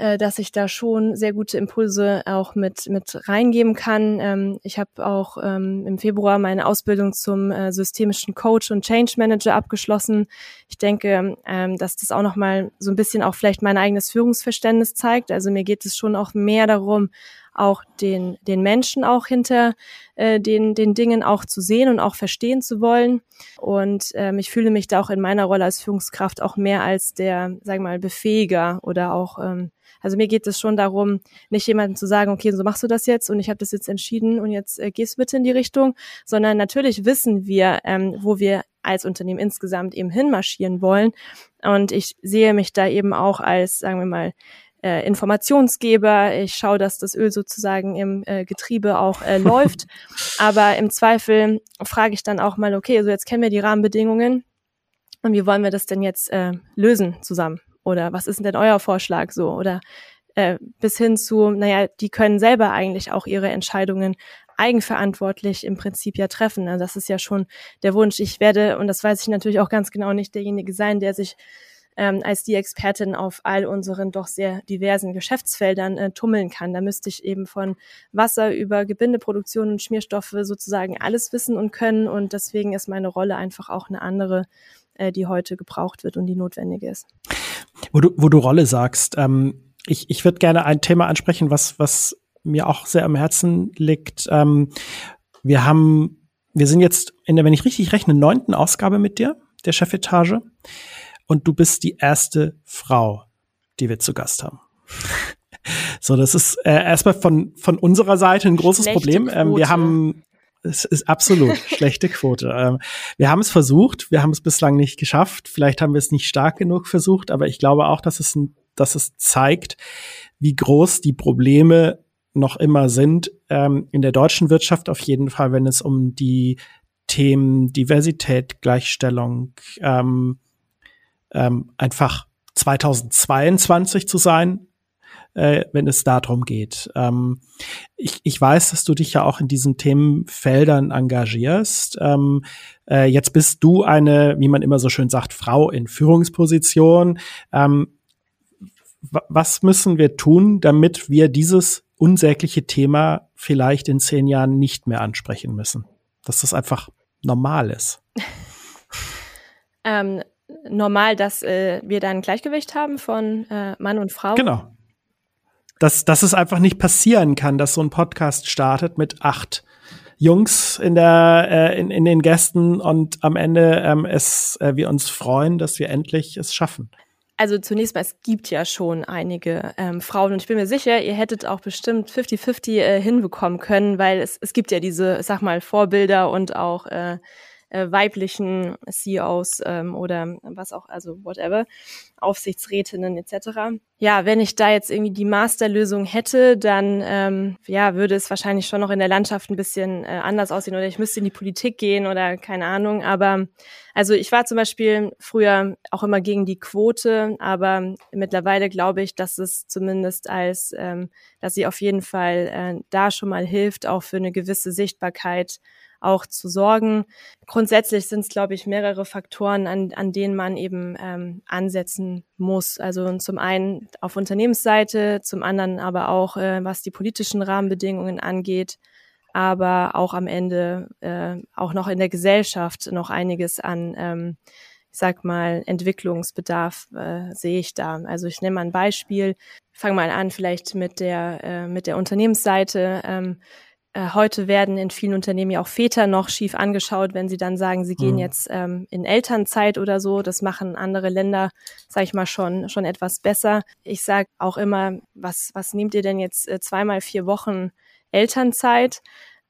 äh, dass ich da schon sehr gute Impulse auch mit, mit reingeben kann. Ähm, ich habe auch ähm, im Februar meine Ausbildung zum äh, systemischen Coach und Change Manager abgeschlossen. Ich denke, ähm, dass das auch nochmal so ein bisschen auch vielleicht mein eigenes Führungsverständnis zeigt. Also mir geht es schon auch mehr darum, auch den, den Menschen auch hinter äh, den, den Dingen auch zu sehen und auch verstehen zu wollen. Und ähm, ich fühle mich da auch in meiner Rolle als Führungskraft auch mehr als der, sagen wir mal, Befähiger oder auch ähm, also mir geht es schon darum, nicht jemandem zu sagen, okay, so machst du das jetzt und ich habe das jetzt entschieden und jetzt äh, gehst bitte in die Richtung, sondern natürlich wissen wir, ähm, wo wir als Unternehmen insgesamt eben hinmarschieren wollen. Und ich sehe mich da eben auch als, sagen wir mal, äh, Informationsgeber. Ich schaue, dass das Öl sozusagen im äh, Getriebe auch äh, läuft. Aber im Zweifel frage ich dann auch mal, okay, also jetzt kennen wir die Rahmenbedingungen und wie wollen wir das denn jetzt äh, lösen zusammen? Oder was ist denn euer Vorschlag so? Oder äh, bis hin zu, naja, die können selber eigentlich auch ihre Entscheidungen eigenverantwortlich im Prinzip ja treffen. Also das ist ja schon der Wunsch. Ich werde, und das weiß ich natürlich auch ganz genau, nicht derjenige sein, der sich ähm, als die Expertin auf all unseren doch sehr diversen Geschäftsfeldern äh, tummeln kann. Da müsste ich eben von Wasser über Gebindeproduktion und Schmierstoffe sozusagen alles wissen und können. Und deswegen ist meine Rolle einfach auch eine andere, äh, die heute gebraucht wird und die notwendig ist. Wo du, wo du Rolle sagst, ähm, ich, ich würde gerne ein Thema ansprechen, was, was mir auch sehr am Herzen liegt. Ähm, wir haben, wir sind jetzt in der, wenn ich richtig rechne, neunten Ausgabe mit dir, der Chefetage. Und du bist die erste Frau, die wir zu Gast haben. so, das ist äh, erstmal von, von unserer Seite ein großes Schlechte Problem. Ähm, wir haben es ist absolut schlechte Quote. Ähm, wir haben es versucht, wir haben es bislang nicht geschafft. Vielleicht haben wir es nicht stark genug versucht, aber ich glaube auch, dass es, dass es zeigt, wie groß die Probleme noch immer sind ähm, in der deutschen Wirtschaft auf jeden Fall, wenn es um die Themen Diversität, Gleichstellung, ähm, ähm, einfach 2022 zu sein, äh, wenn es darum geht. Ähm, ich, ich weiß, dass du dich ja auch in diesen Themenfeldern engagierst. Ähm, äh, jetzt bist du eine, wie man immer so schön sagt, Frau in Führungsposition. Ähm, was müssen wir tun, damit wir dieses unsägliche Thema vielleicht in zehn Jahren nicht mehr ansprechen müssen? Dass das einfach normal ist. ähm, normal, dass äh, wir da ein Gleichgewicht haben von äh, Mann und Frau. Genau dass, dass es einfach nicht passieren kann, dass so ein Podcast startet mit acht Jungs in der äh, in, in den Gästen und am Ende ähm, es äh, wir uns freuen, dass wir endlich es schaffen. Also zunächst mal, es gibt ja schon einige ähm, Frauen und ich bin mir sicher, ihr hättet auch bestimmt 50-50 äh, hinbekommen können, weil es, es gibt ja diese, sag mal, Vorbilder und auch äh, äh, weiblichen CEOs ähm, oder was auch, also whatever, Aufsichtsrätinnen etc. Ja, wenn ich da jetzt irgendwie die Masterlösung hätte, dann ähm, ja, würde es wahrscheinlich schon noch in der Landschaft ein bisschen äh, anders aussehen oder ich müsste in die Politik gehen oder keine Ahnung. Aber also ich war zum Beispiel früher auch immer gegen die Quote, aber mittlerweile glaube ich, dass es zumindest als, ähm, dass sie auf jeden Fall äh, da schon mal hilft, auch für eine gewisse Sichtbarkeit auch zu sorgen. Grundsätzlich sind es, glaube ich, mehrere Faktoren, an, an denen man eben ähm, ansetzen muss. Also zum einen auf Unternehmensseite, zum anderen aber auch, äh, was die politischen Rahmenbedingungen angeht, aber auch am Ende äh, auch noch in der Gesellschaft noch einiges an ähm, ich sag mal, Entwicklungsbedarf äh, sehe ich da. Also ich nehme mal ein Beispiel, fange mal an vielleicht mit der, äh, mit der Unternehmensseite. Ähm, äh, heute werden in vielen Unternehmen ja auch Väter noch schief angeschaut, wenn sie dann sagen, sie gehen mhm. jetzt ähm, in Elternzeit oder so. Das machen andere Länder, sage ich mal, schon schon etwas besser. Ich sage auch immer, was was nehmt ihr denn jetzt äh, zweimal vier Wochen Elternzeit?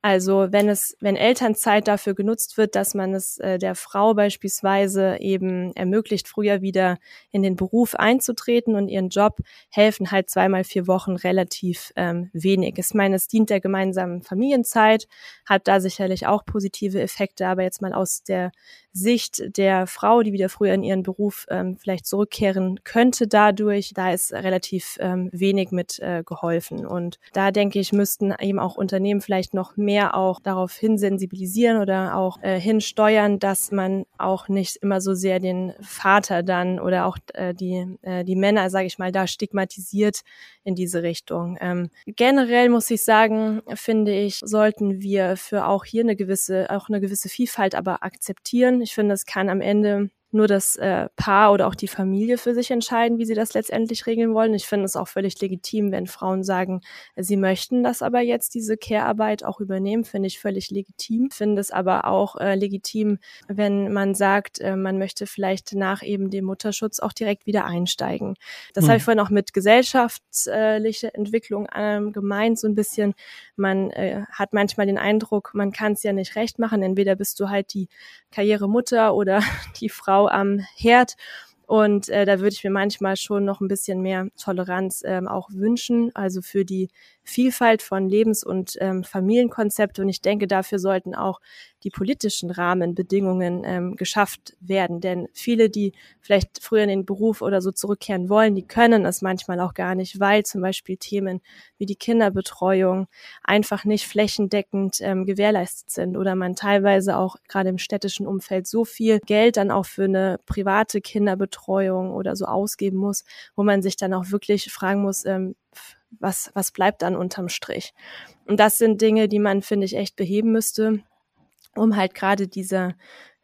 Also wenn es, wenn Elternzeit dafür genutzt wird, dass man es äh, der Frau beispielsweise eben ermöglicht, früher wieder in den Beruf einzutreten und ihren Job, helfen halt zweimal vier Wochen relativ ähm, wenig. Ich meine, es dient der gemeinsamen Familienzeit, hat da sicherlich auch positive Effekte, aber jetzt mal aus der Sicht der Frau, die wieder früher in ihren Beruf ähm, vielleicht zurückkehren könnte dadurch, da ist relativ ähm, wenig mit äh, geholfen. Und da denke ich, müssten eben auch Unternehmen vielleicht noch mehr auch darauf hinsensibilisieren oder auch äh, hinsteuern, dass man auch nicht immer so sehr den Vater dann oder auch äh, die, äh, die Männer, sage ich mal, da stigmatisiert in diese Richtung. Ähm, generell muss ich sagen, finde ich, sollten wir für auch hier eine gewisse, auch eine gewisse Vielfalt aber akzeptieren ich finde, es kann am Ende nur das äh, Paar oder auch die Familie für sich entscheiden, wie sie das letztendlich regeln wollen. Ich finde es auch völlig legitim, wenn Frauen sagen, sie möchten das aber jetzt, diese Care-Arbeit auch übernehmen, finde ich völlig legitim. Finde es aber auch äh, legitim, wenn man sagt, äh, man möchte vielleicht nach eben dem Mutterschutz auch direkt wieder einsteigen. Das mhm. habe ich vorhin auch mit gesellschaftlicher Entwicklung ähm, gemeint, so ein bisschen. Man äh, hat manchmal den Eindruck, man kann es ja nicht recht machen. Entweder bist du halt die Karrieremutter oder die Frau, Frau am Herd. Und äh, da würde ich mir manchmal schon noch ein bisschen mehr Toleranz ähm, auch wünschen, also für die Vielfalt von Lebens- und ähm, Familienkonzepte. Und ich denke, dafür sollten auch die politischen Rahmenbedingungen ähm, geschafft werden. Denn viele, die vielleicht früher in den Beruf oder so zurückkehren wollen, die können es manchmal auch gar nicht, weil zum Beispiel Themen wie die Kinderbetreuung einfach nicht flächendeckend ähm, gewährleistet sind oder man teilweise auch gerade im städtischen Umfeld so viel Geld dann auch für eine private Kinderbetreuung oder so ausgeben muss, wo man sich dann auch wirklich fragen muss, ähm, was, was bleibt dann unterm Strich? Und das sind Dinge, die man, finde ich, echt beheben müsste, um halt gerade dieser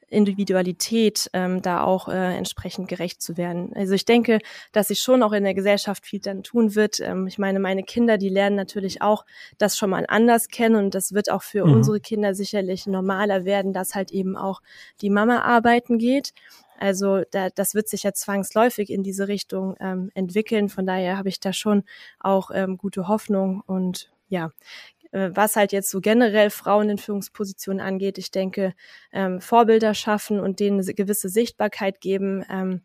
Individualität ähm, da auch äh, entsprechend gerecht zu werden. Also ich denke, dass sich schon auch in der Gesellschaft viel dann tun wird. Ähm, ich meine, meine Kinder, die lernen natürlich auch das schon mal anders kennen und das wird auch für mhm. unsere Kinder sicherlich normaler werden, dass halt eben auch die Mama arbeiten geht. Also da, das wird sich ja zwangsläufig in diese Richtung ähm, entwickeln. Von daher habe ich da schon auch ähm, gute Hoffnung und ja, äh, was halt jetzt so generell Frauen in Führungspositionen angeht, ich denke, ähm, Vorbilder schaffen und denen eine gewisse Sichtbarkeit geben ähm,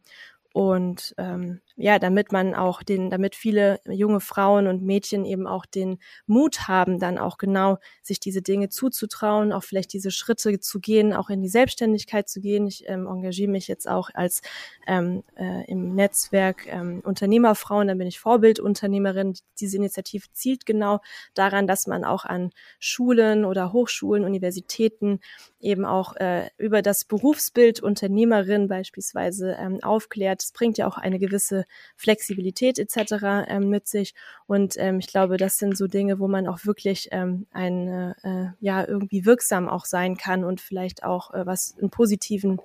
und ähm, ja, damit man auch den, damit viele junge Frauen und Mädchen eben auch den Mut haben, dann auch genau sich diese Dinge zuzutrauen, auch vielleicht diese Schritte zu gehen, auch in die Selbstständigkeit zu gehen. Ich ähm, engagiere mich jetzt auch als ähm, äh, im Netzwerk ähm, Unternehmerfrauen, da bin ich Vorbildunternehmerin. Diese Initiative zielt genau daran, dass man auch an Schulen oder Hochschulen, Universitäten eben auch äh, über das Berufsbild Unternehmerin beispielsweise ähm, aufklärt. Es bringt ja auch eine gewisse Flexibilität etc. Ähm, mit sich. Und ähm, ich glaube, das sind so Dinge, wo man auch wirklich ähm, ein, äh, ja irgendwie wirksam auch sein kann und vielleicht auch äh, was einen positiven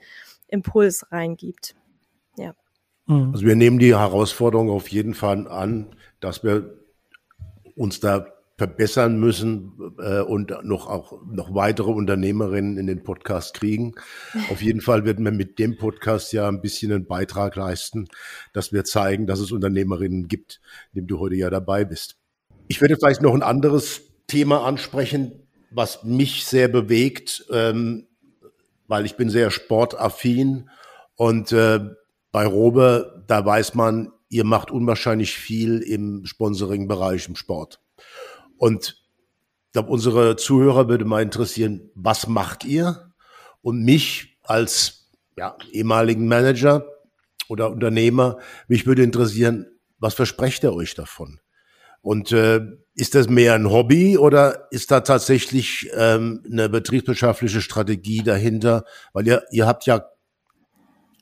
Impuls reingibt. Ja. Mhm. Also wir nehmen die Herausforderung auf jeden Fall an, dass wir uns da verbessern müssen äh, und noch auch noch weitere Unternehmerinnen in den Podcast kriegen. Auf jeden Fall werden wir mit dem Podcast ja ein bisschen einen Beitrag leisten, dass wir zeigen, dass es Unternehmerinnen gibt, dem du heute ja dabei bist. Ich werde vielleicht noch ein anderes Thema ansprechen, was mich sehr bewegt. Ähm, weil ich bin sehr sportaffin und äh, bei Robe, da weiß man, ihr macht unwahrscheinlich viel im Sponsoring-Bereich im Sport. Und ich glaube, unsere Zuhörer würde mal interessieren, was macht ihr? Und mich als ja, ehemaligen Manager oder Unternehmer, mich würde interessieren, was versprecht ihr euch davon? Und äh, ist das mehr ein Hobby oder ist da tatsächlich ähm, eine betriebswirtschaftliche Strategie dahinter? Weil ihr, ihr habt ja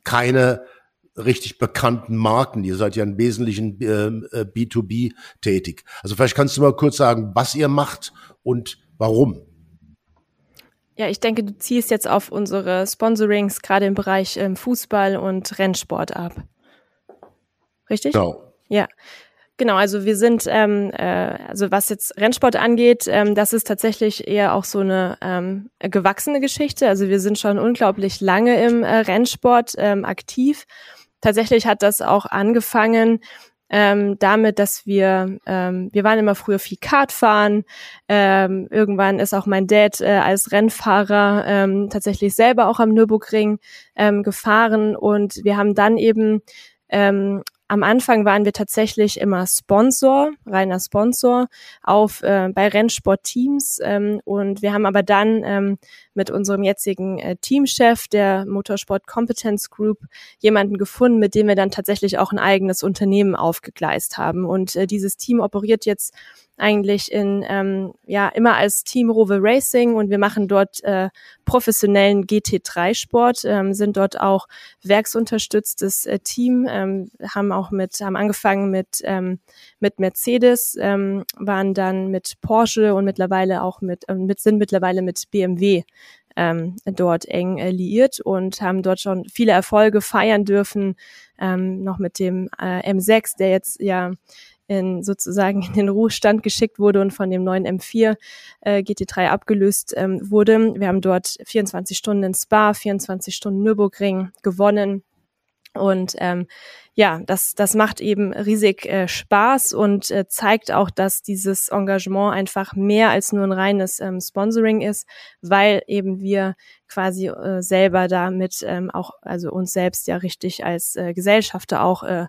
keine richtig bekannten Marken. Ihr seid ja im Wesentlichen äh, B2B äh, tätig. Also vielleicht kannst du mal kurz sagen, was ihr macht und warum. Ja, ich denke, du ziehst jetzt auf unsere Sponsorings gerade im Bereich ähm, Fußball und Rennsport ab. Richtig? Genau. Ja. Genau, also wir sind, ähm, äh, also was jetzt Rennsport angeht, ähm, das ist tatsächlich eher auch so eine ähm, gewachsene Geschichte. Also wir sind schon unglaublich lange im äh, Rennsport ähm, aktiv. Tatsächlich hat das auch angefangen ähm, damit, dass wir, ähm, wir waren immer früher viel Kart fahren. Ähm, irgendwann ist auch mein Dad äh, als Rennfahrer ähm, tatsächlich selber auch am Nürburgring ähm, gefahren und wir haben dann eben ähm, am Anfang waren wir tatsächlich immer Sponsor, reiner Sponsor auf äh, bei Rennsportteams ähm, und wir haben aber dann ähm, mit unserem jetzigen äh, Teamchef der Motorsport Competence Group jemanden gefunden, mit dem wir dann tatsächlich auch ein eigenes Unternehmen aufgegleist haben. Und äh, dieses Team operiert jetzt eigentlich in ähm, ja immer als Team Rover Racing und wir machen dort äh, professionellen GT3 -Sport, ähm, sind dort auch werksunterstütztes äh, Team, ähm, haben auch mit haben angefangen mit ähm, mit Mercedes, ähm, waren dann mit Porsche und mittlerweile auch mit äh, mit sind mittlerweile mit BMW ähm, dort eng äh, liiert und haben dort schon viele Erfolge feiern dürfen, ähm, noch mit dem äh, M6, der jetzt ja in sozusagen in den Ruhestand geschickt wurde und von dem neuen M4 äh, GT3 abgelöst ähm, wurde. Wir haben dort 24 Stunden in Spa, 24 Stunden Nürburgring gewonnen. Und ähm, ja, das, das macht eben riesig äh, Spaß und äh, zeigt auch, dass dieses Engagement einfach mehr als nur ein reines ähm, Sponsoring ist, weil eben wir quasi äh, selber damit ähm, auch, also uns selbst ja richtig als äh, Gesellschafter auch äh,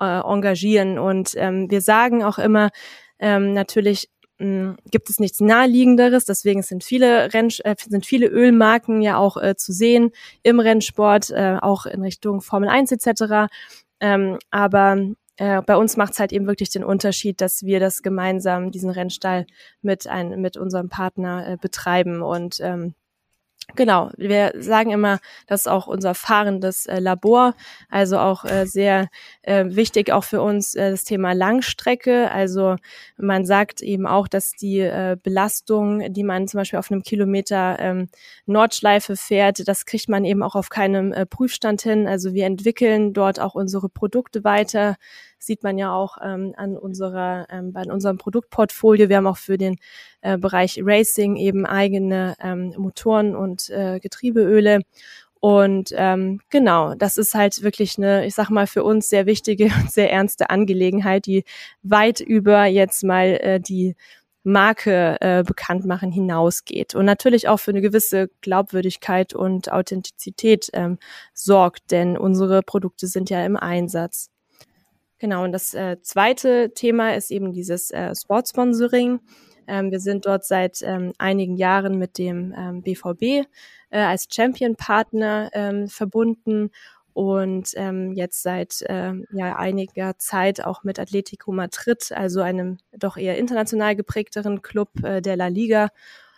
äh, engagieren. Und ähm, wir sagen auch immer, ähm, natürlich mh, hm, gibt es nichts naheliegenderes. Deswegen sind viele Renn äh, sind viele Ölmarken ja auch äh, zu sehen im Rennsport, äh, auch in Richtung Formel 1 etc. Ähm, aber äh, bei uns macht es halt eben wirklich den Unterschied, dass wir das gemeinsam, diesen Rennstall mit, ein, mit unserem Partner äh, betreiben. Und ähm, Genau, wir sagen immer, das ist auch unser fahrendes äh, Labor, also auch äh, sehr äh, wichtig auch für uns äh, das Thema Langstrecke. Also man sagt eben auch, dass die äh, Belastung, die man zum Beispiel auf einem Kilometer ähm, Nordschleife fährt, das kriegt man eben auch auf keinem äh, Prüfstand hin. Also wir entwickeln dort auch unsere Produkte weiter sieht man ja auch ähm, an unserer, ähm, bei unserem Produktportfolio. Wir haben auch für den äh, Bereich Racing eben eigene ähm, Motoren und äh, Getriebeöle. Und ähm, genau, das ist halt wirklich eine, ich sag mal, für uns sehr wichtige und sehr ernste Angelegenheit, die weit über jetzt mal äh, die Marke äh, bekannt machen hinausgeht und natürlich auch für eine gewisse Glaubwürdigkeit und Authentizität ähm, sorgt, denn unsere Produkte sind ja im Einsatz. Genau, und das äh, zweite Thema ist eben dieses äh, Sportsponsoring. Ähm, wir sind dort seit ähm, einigen Jahren mit dem ähm, BVB äh, als Champion-Partner ähm, verbunden und ähm, jetzt seit ähm, ja, einiger Zeit auch mit Atletico Madrid, also einem doch eher international geprägteren Club äh, der La Liga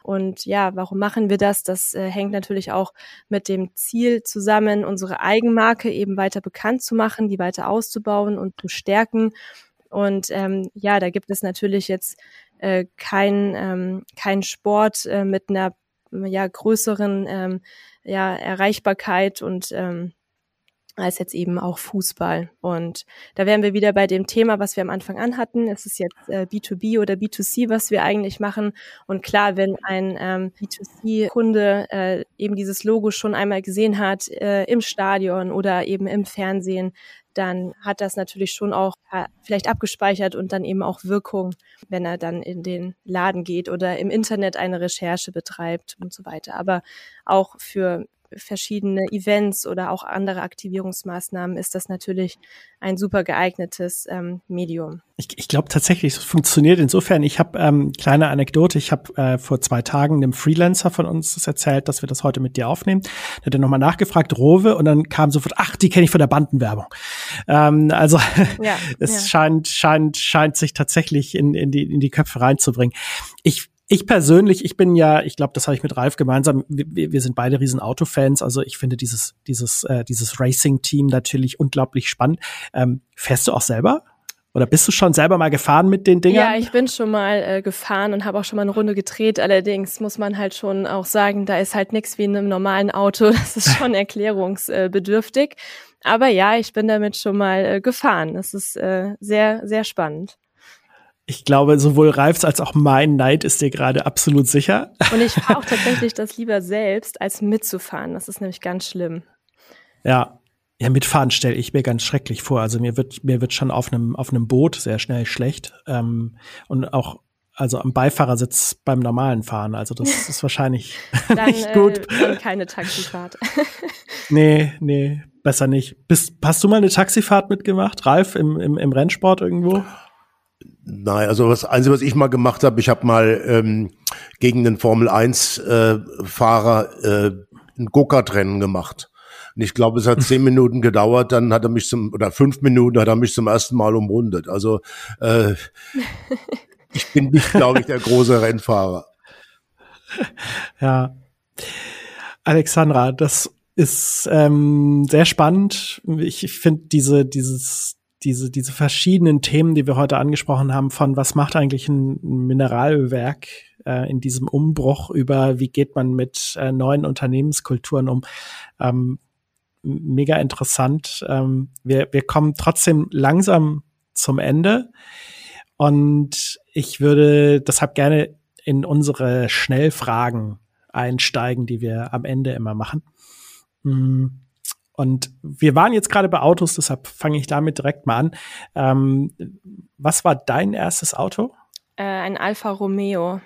und ja, warum machen wir das? Das äh, hängt natürlich auch mit dem Ziel zusammen, unsere Eigenmarke eben weiter bekannt zu machen, die weiter auszubauen und zu stärken. Und ähm, ja, da gibt es natürlich jetzt äh, kein, ähm, kein Sport äh, mit einer ja, größeren ähm, ja, Erreichbarkeit und ähm, als jetzt eben auch Fußball. Und da wären wir wieder bei dem Thema, was wir am Anfang an hatten. Es ist jetzt äh, B2B oder B2C, was wir eigentlich machen. Und klar, wenn ein ähm, B2C-Kunde äh, eben dieses Logo schon einmal gesehen hat äh, im Stadion oder eben im Fernsehen, dann hat das natürlich schon auch äh, vielleicht abgespeichert und dann eben auch Wirkung, wenn er dann in den Laden geht oder im Internet eine Recherche betreibt und so weiter. Aber auch für verschiedene Events oder auch andere Aktivierungsmaßnahmen ist das natürlich ein super geeignetes ähm, Medium. Ich, ich glaube tatsächlich, es funktioniert insofern. Ich habe ähm, kleine Anekdote. Ich habe äh, vor zwei Tagen einem Freelancer von uns das erzählt, dass wir das heute mit dir aufnehmen. Da hat er nochmal nachgefragt, Rowe, und dann kam sofort, ach, die kenne ich von der Bandenwerbung. Ähm, also ja, es ja. scheint scheint scheint sich tatsächlich in, in die in die Köpfe reinzubringen. Ich ich persönlich, ich bin ja, ich glaube, das habe ich mit Ralf gemeinsam. Wir, wir sind beide riesen Autofans. Also ich finde dieses dieses äh, dieses Racing-Team natürlich unglaublich spannend. Ähm, fährst du auch selber? Oder bist du schon selber mal gefahren mit den Dingern? Ja, ich bin schon mal äh, gefahren und habe auch schon mal eine Runde gedreht. Allerdings muss man halt schon auch sagen, da ist halt nichts wie in einem normalen Auto. Das ist schon erklärungsbedürftig. Aber ja, ich bin damit schon mal äh, gefahren. Das ist äh, sehr, sehr spannend ich glaube, sowohl Ralfs als auch mein Neid ist dir gerade absolut sicher. Und ich fahre auch tatsächlich das lieber selbst, als mitzufahren. Das ist nämlich ganz schlimm. Ja. Ja, mitfahren stelle ich mir ganz schrecklich vor. Also mir wird, mir wird schon auf einem, auf einem Boot sehr schnell schlecht. Ähm, und auch also am Beifahrersitz beim normalen Fahren. Also das ist wahrscheinlich dann, nicht gut. Äh, dann keine Taxifahrt. nee, nee, besser nicht. Bist, hast du mal eine Taxifahrt mitgemacht, Ralf, im, im, im Rennsport irgendwo? Nein, also das Einzige, was ich mal gemacht habe, ich habe mal ähm, gegen den Formel 1 äh, Fahrer äh, ein Go-Kart-Rennen gemacht. Und ich glaube, es hat zehn Minuten gedauert, dann hat er mich zum, oder fünf Minuten hat er mich zum ersten Mal umrundet. Also äh, ich bin nicht, glaube ich, der große Rennfahrer. Ja. Alexandra, das ist ähm, sehr spannend. Ich, ich finde diese, dieses diese, diese verschiedenen Themen, die wir heute angesprochen haben, von was macht eigentlich ein Mineralwerk äh, in diesem Umbruch über, wie geht man mit äh, neuen Unternehmenskulturen um, ähm, mega interessant. Ähm, wir, wir kommen trotzdem langsam zum Ende und ich würde deshalb gerne in unsere Schnellfragen einsteigen, die wir am Ende immer machen. Mhm und wir waren jetzt gerade bei Autos, deshalb fange ich damit direkt mal an. Ähm, was war dein erstes Auto? Äh, ein Alfa Romeo.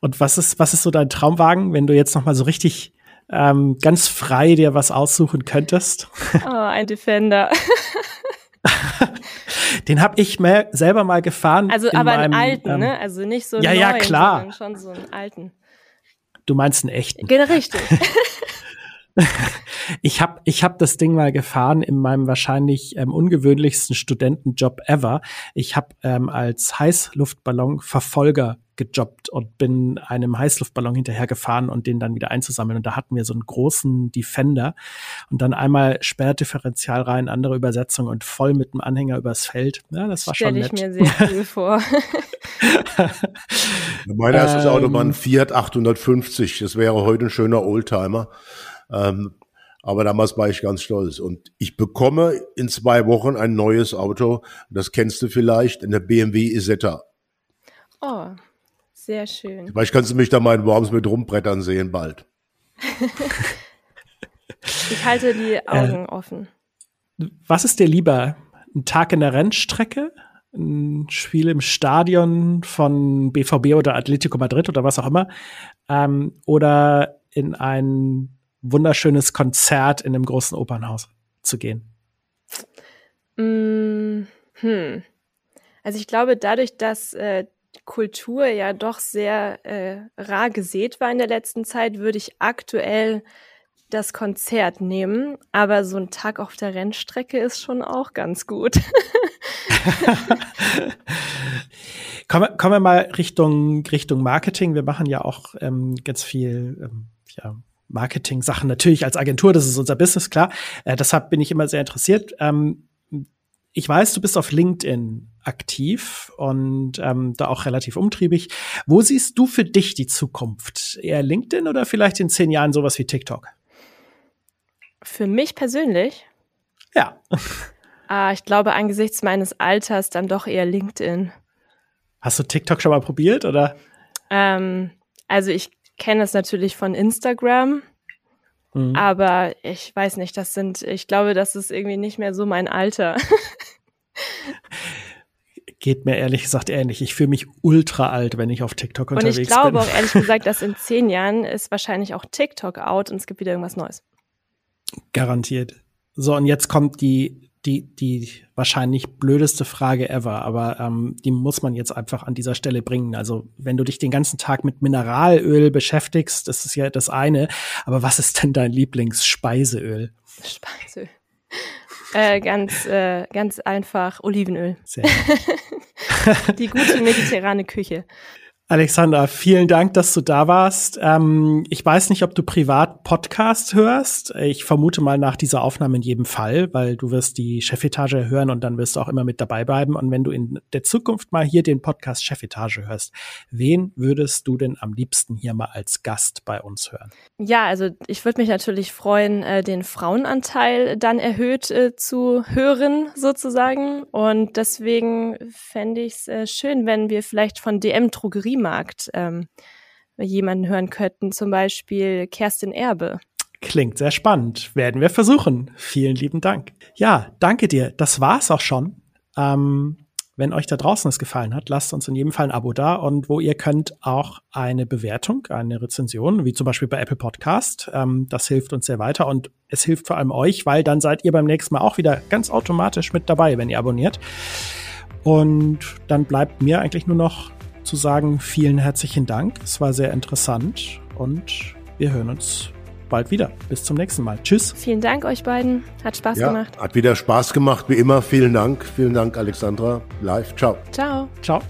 Und was ist, was ist so dein Traumwagen, wenn du jetzt noch mal so richtig ähm, ganz frei dir was aussuchen könntest? Oh, ein Defender. Den habe ich mehr, selber mal gefahren. Also aber meinem, einen alten, ähm, ne? Also nicht so ja, neuen, ja, klar. sondern schon so einen alten. Du meinst einen echten? Genau, richtig. ich habe ich hab das Ding mal gefahren in meinem wahrscheinlich ähm, ungewöhnlichsten Studentenjob ever. Ich habe ähm, als Heißluftballonverfolger gejobbt und bin einem Heißluftballon hinterhergefahren und den dann wieder einzusammeln. Und da hatten wir so einen großen Defender und dann einmal Sperrdifferential rein, andere Übersetzung und voll mit dem Anhänger übers Feld. Ja, das war Stell schon nett. ich mir sehr cool vor. mein erstes ähm, Auto war ein Fiat 850. Das wäre heute ein schöner Oldtimer. Ähm, aber damals war ich ganz stolz. Und ich bekomme in zwei Wochen ein neues Auto. Das kennst du vielleicht, in der BMW Isetta. Oh, sehr schön. Vielleicht kannst du mich da mal in Worms mit rumbrettern sehen bald. ich halte die Augen äh, offen. Was ist dir lieber? Ein Tag in der Rennstrecke? Ein Spiel im Stadion von BVB oder Atletico Madrid oder was auch immer? Ähm, oder in ein wunderschönes Konzert in einem großen Opernhaus zu gehen? Mm, hm. Also ich glaube, dadurch, dass äh, Kultur ja doch sehr äh, rar gesät war in der letzten Zeit, würde ich aktuell das Konzert nehmen. Aber so ein Tag auf der Rennstrecke ist schon auch ganz gut. kommen, wir, kommen wir mal Richtung, Richtung Marketing. Wir machen ja auch ähm, ganz viel ähm, ja, Marketing-Sachen natürlich als Agentur, das ist unser Business, klar. Äh, deshalb bin ich immer sehr interessiert. Ähm, ich weiß, du bist auf LinkedIn aktiv und ähm, da auch relativ umtriebig. Wo siehst du für dich die Zukunft? Eher LinkedIn oder vielleicht in zehn Jahren sowas wie TikTok? Für mich persönlich? Ja. Ah, ich glaube angesichts meines Alters dann doch eher LinkedIn. Hast du TikTok schon mal probiert oder? Ähm, also ich kenne es natürlich von Instagram. Mhm. Aber ich weiß nicht, das sind, ich glaube, das ist irgendwie nicht mehr so mein Alter. Geht mir ehrlich gesagt ähnlich. Ich fühle mich ultra alt, wenn ich auf TikTok unterwegs bin. Und ich glaube bin. auch ehrlich gesagt, dass in zehn Jahren ist wahrscheinlich auch TikTok out und es gibt wieder irgendwas Neues. Garantiert. So, und jetzt kommt die, die, die wahrscheinlich blödeste Frage ever, aber ähm, die muss man jetzt einfach an dieser Stelle bringen. Also, wenn du dich den ganzen Tag mit Mineralöl beschäftigst, das ist ja das eine, aber was ist denn dein Lieblingsspeiseöl? Speiseöl. Äh, ganz, äh, ganz einfach Olivenöl. Sehr Die gute mediterrane Küche. Alexandra, vielen Dank, dass du da warst. Ähm, ich weiß nicht, ob du privat Podcast hörst. Ich vermute mal nach dieser Aufnahme in jedem Fall, weil du wirst die Chefetage hören und dann wirst du auch immer mit dabei bleiben. Und wenn du in der Zukunft mal hier den Podcast Chefetage hörst, wen würdest du denn am liebsten hier mal als Gast bei uns hören? Ja, also ich würde mich natürlich freuen, äh, den Frauenanteil dann erhöht äh, zu hören, sozusagen. Und deswegen fände ich es äh, schön, wenn wir vielleicht von DM Drogerie Drogeriemarkt ähm, jemanden hören könnten, zum Beispiel Kerstin Erbe. Klingt sehr spannend. Werden wir versuchen. Vielen lieben Dank. Ja, danke dir. Das war's auch schon. Ähm, wenn euch da draußen es gefallen hat, lasst uns in jedem Fall ein Abo da und wo ihr könnt auch eine Bewertung, eine Rezension, wie zum Beispiel bei Apple Podcast. Ähm, das hilft uns sehr weiter und es hilft vor allem euch, weil dann seid ihr beim nächsten Mal auch wieder ganz automatisch mit dabei, wenn ihr abonniert. Und dann bleibt mir eigentlich nur noch zu sagen, vielen herzlichen Dank. Es war sehr interessant und wir hören uns bald wieder. Bis zum nächsten Mal. Tschüss. Vielen Dank euch beiden. Hat Spaß ja, gemacht. Hat wieder Spaß gemacht, wie immer. Vielen Dank. Vielen Dank, Alexandra. Live. Ciao. Ciao. Ciao.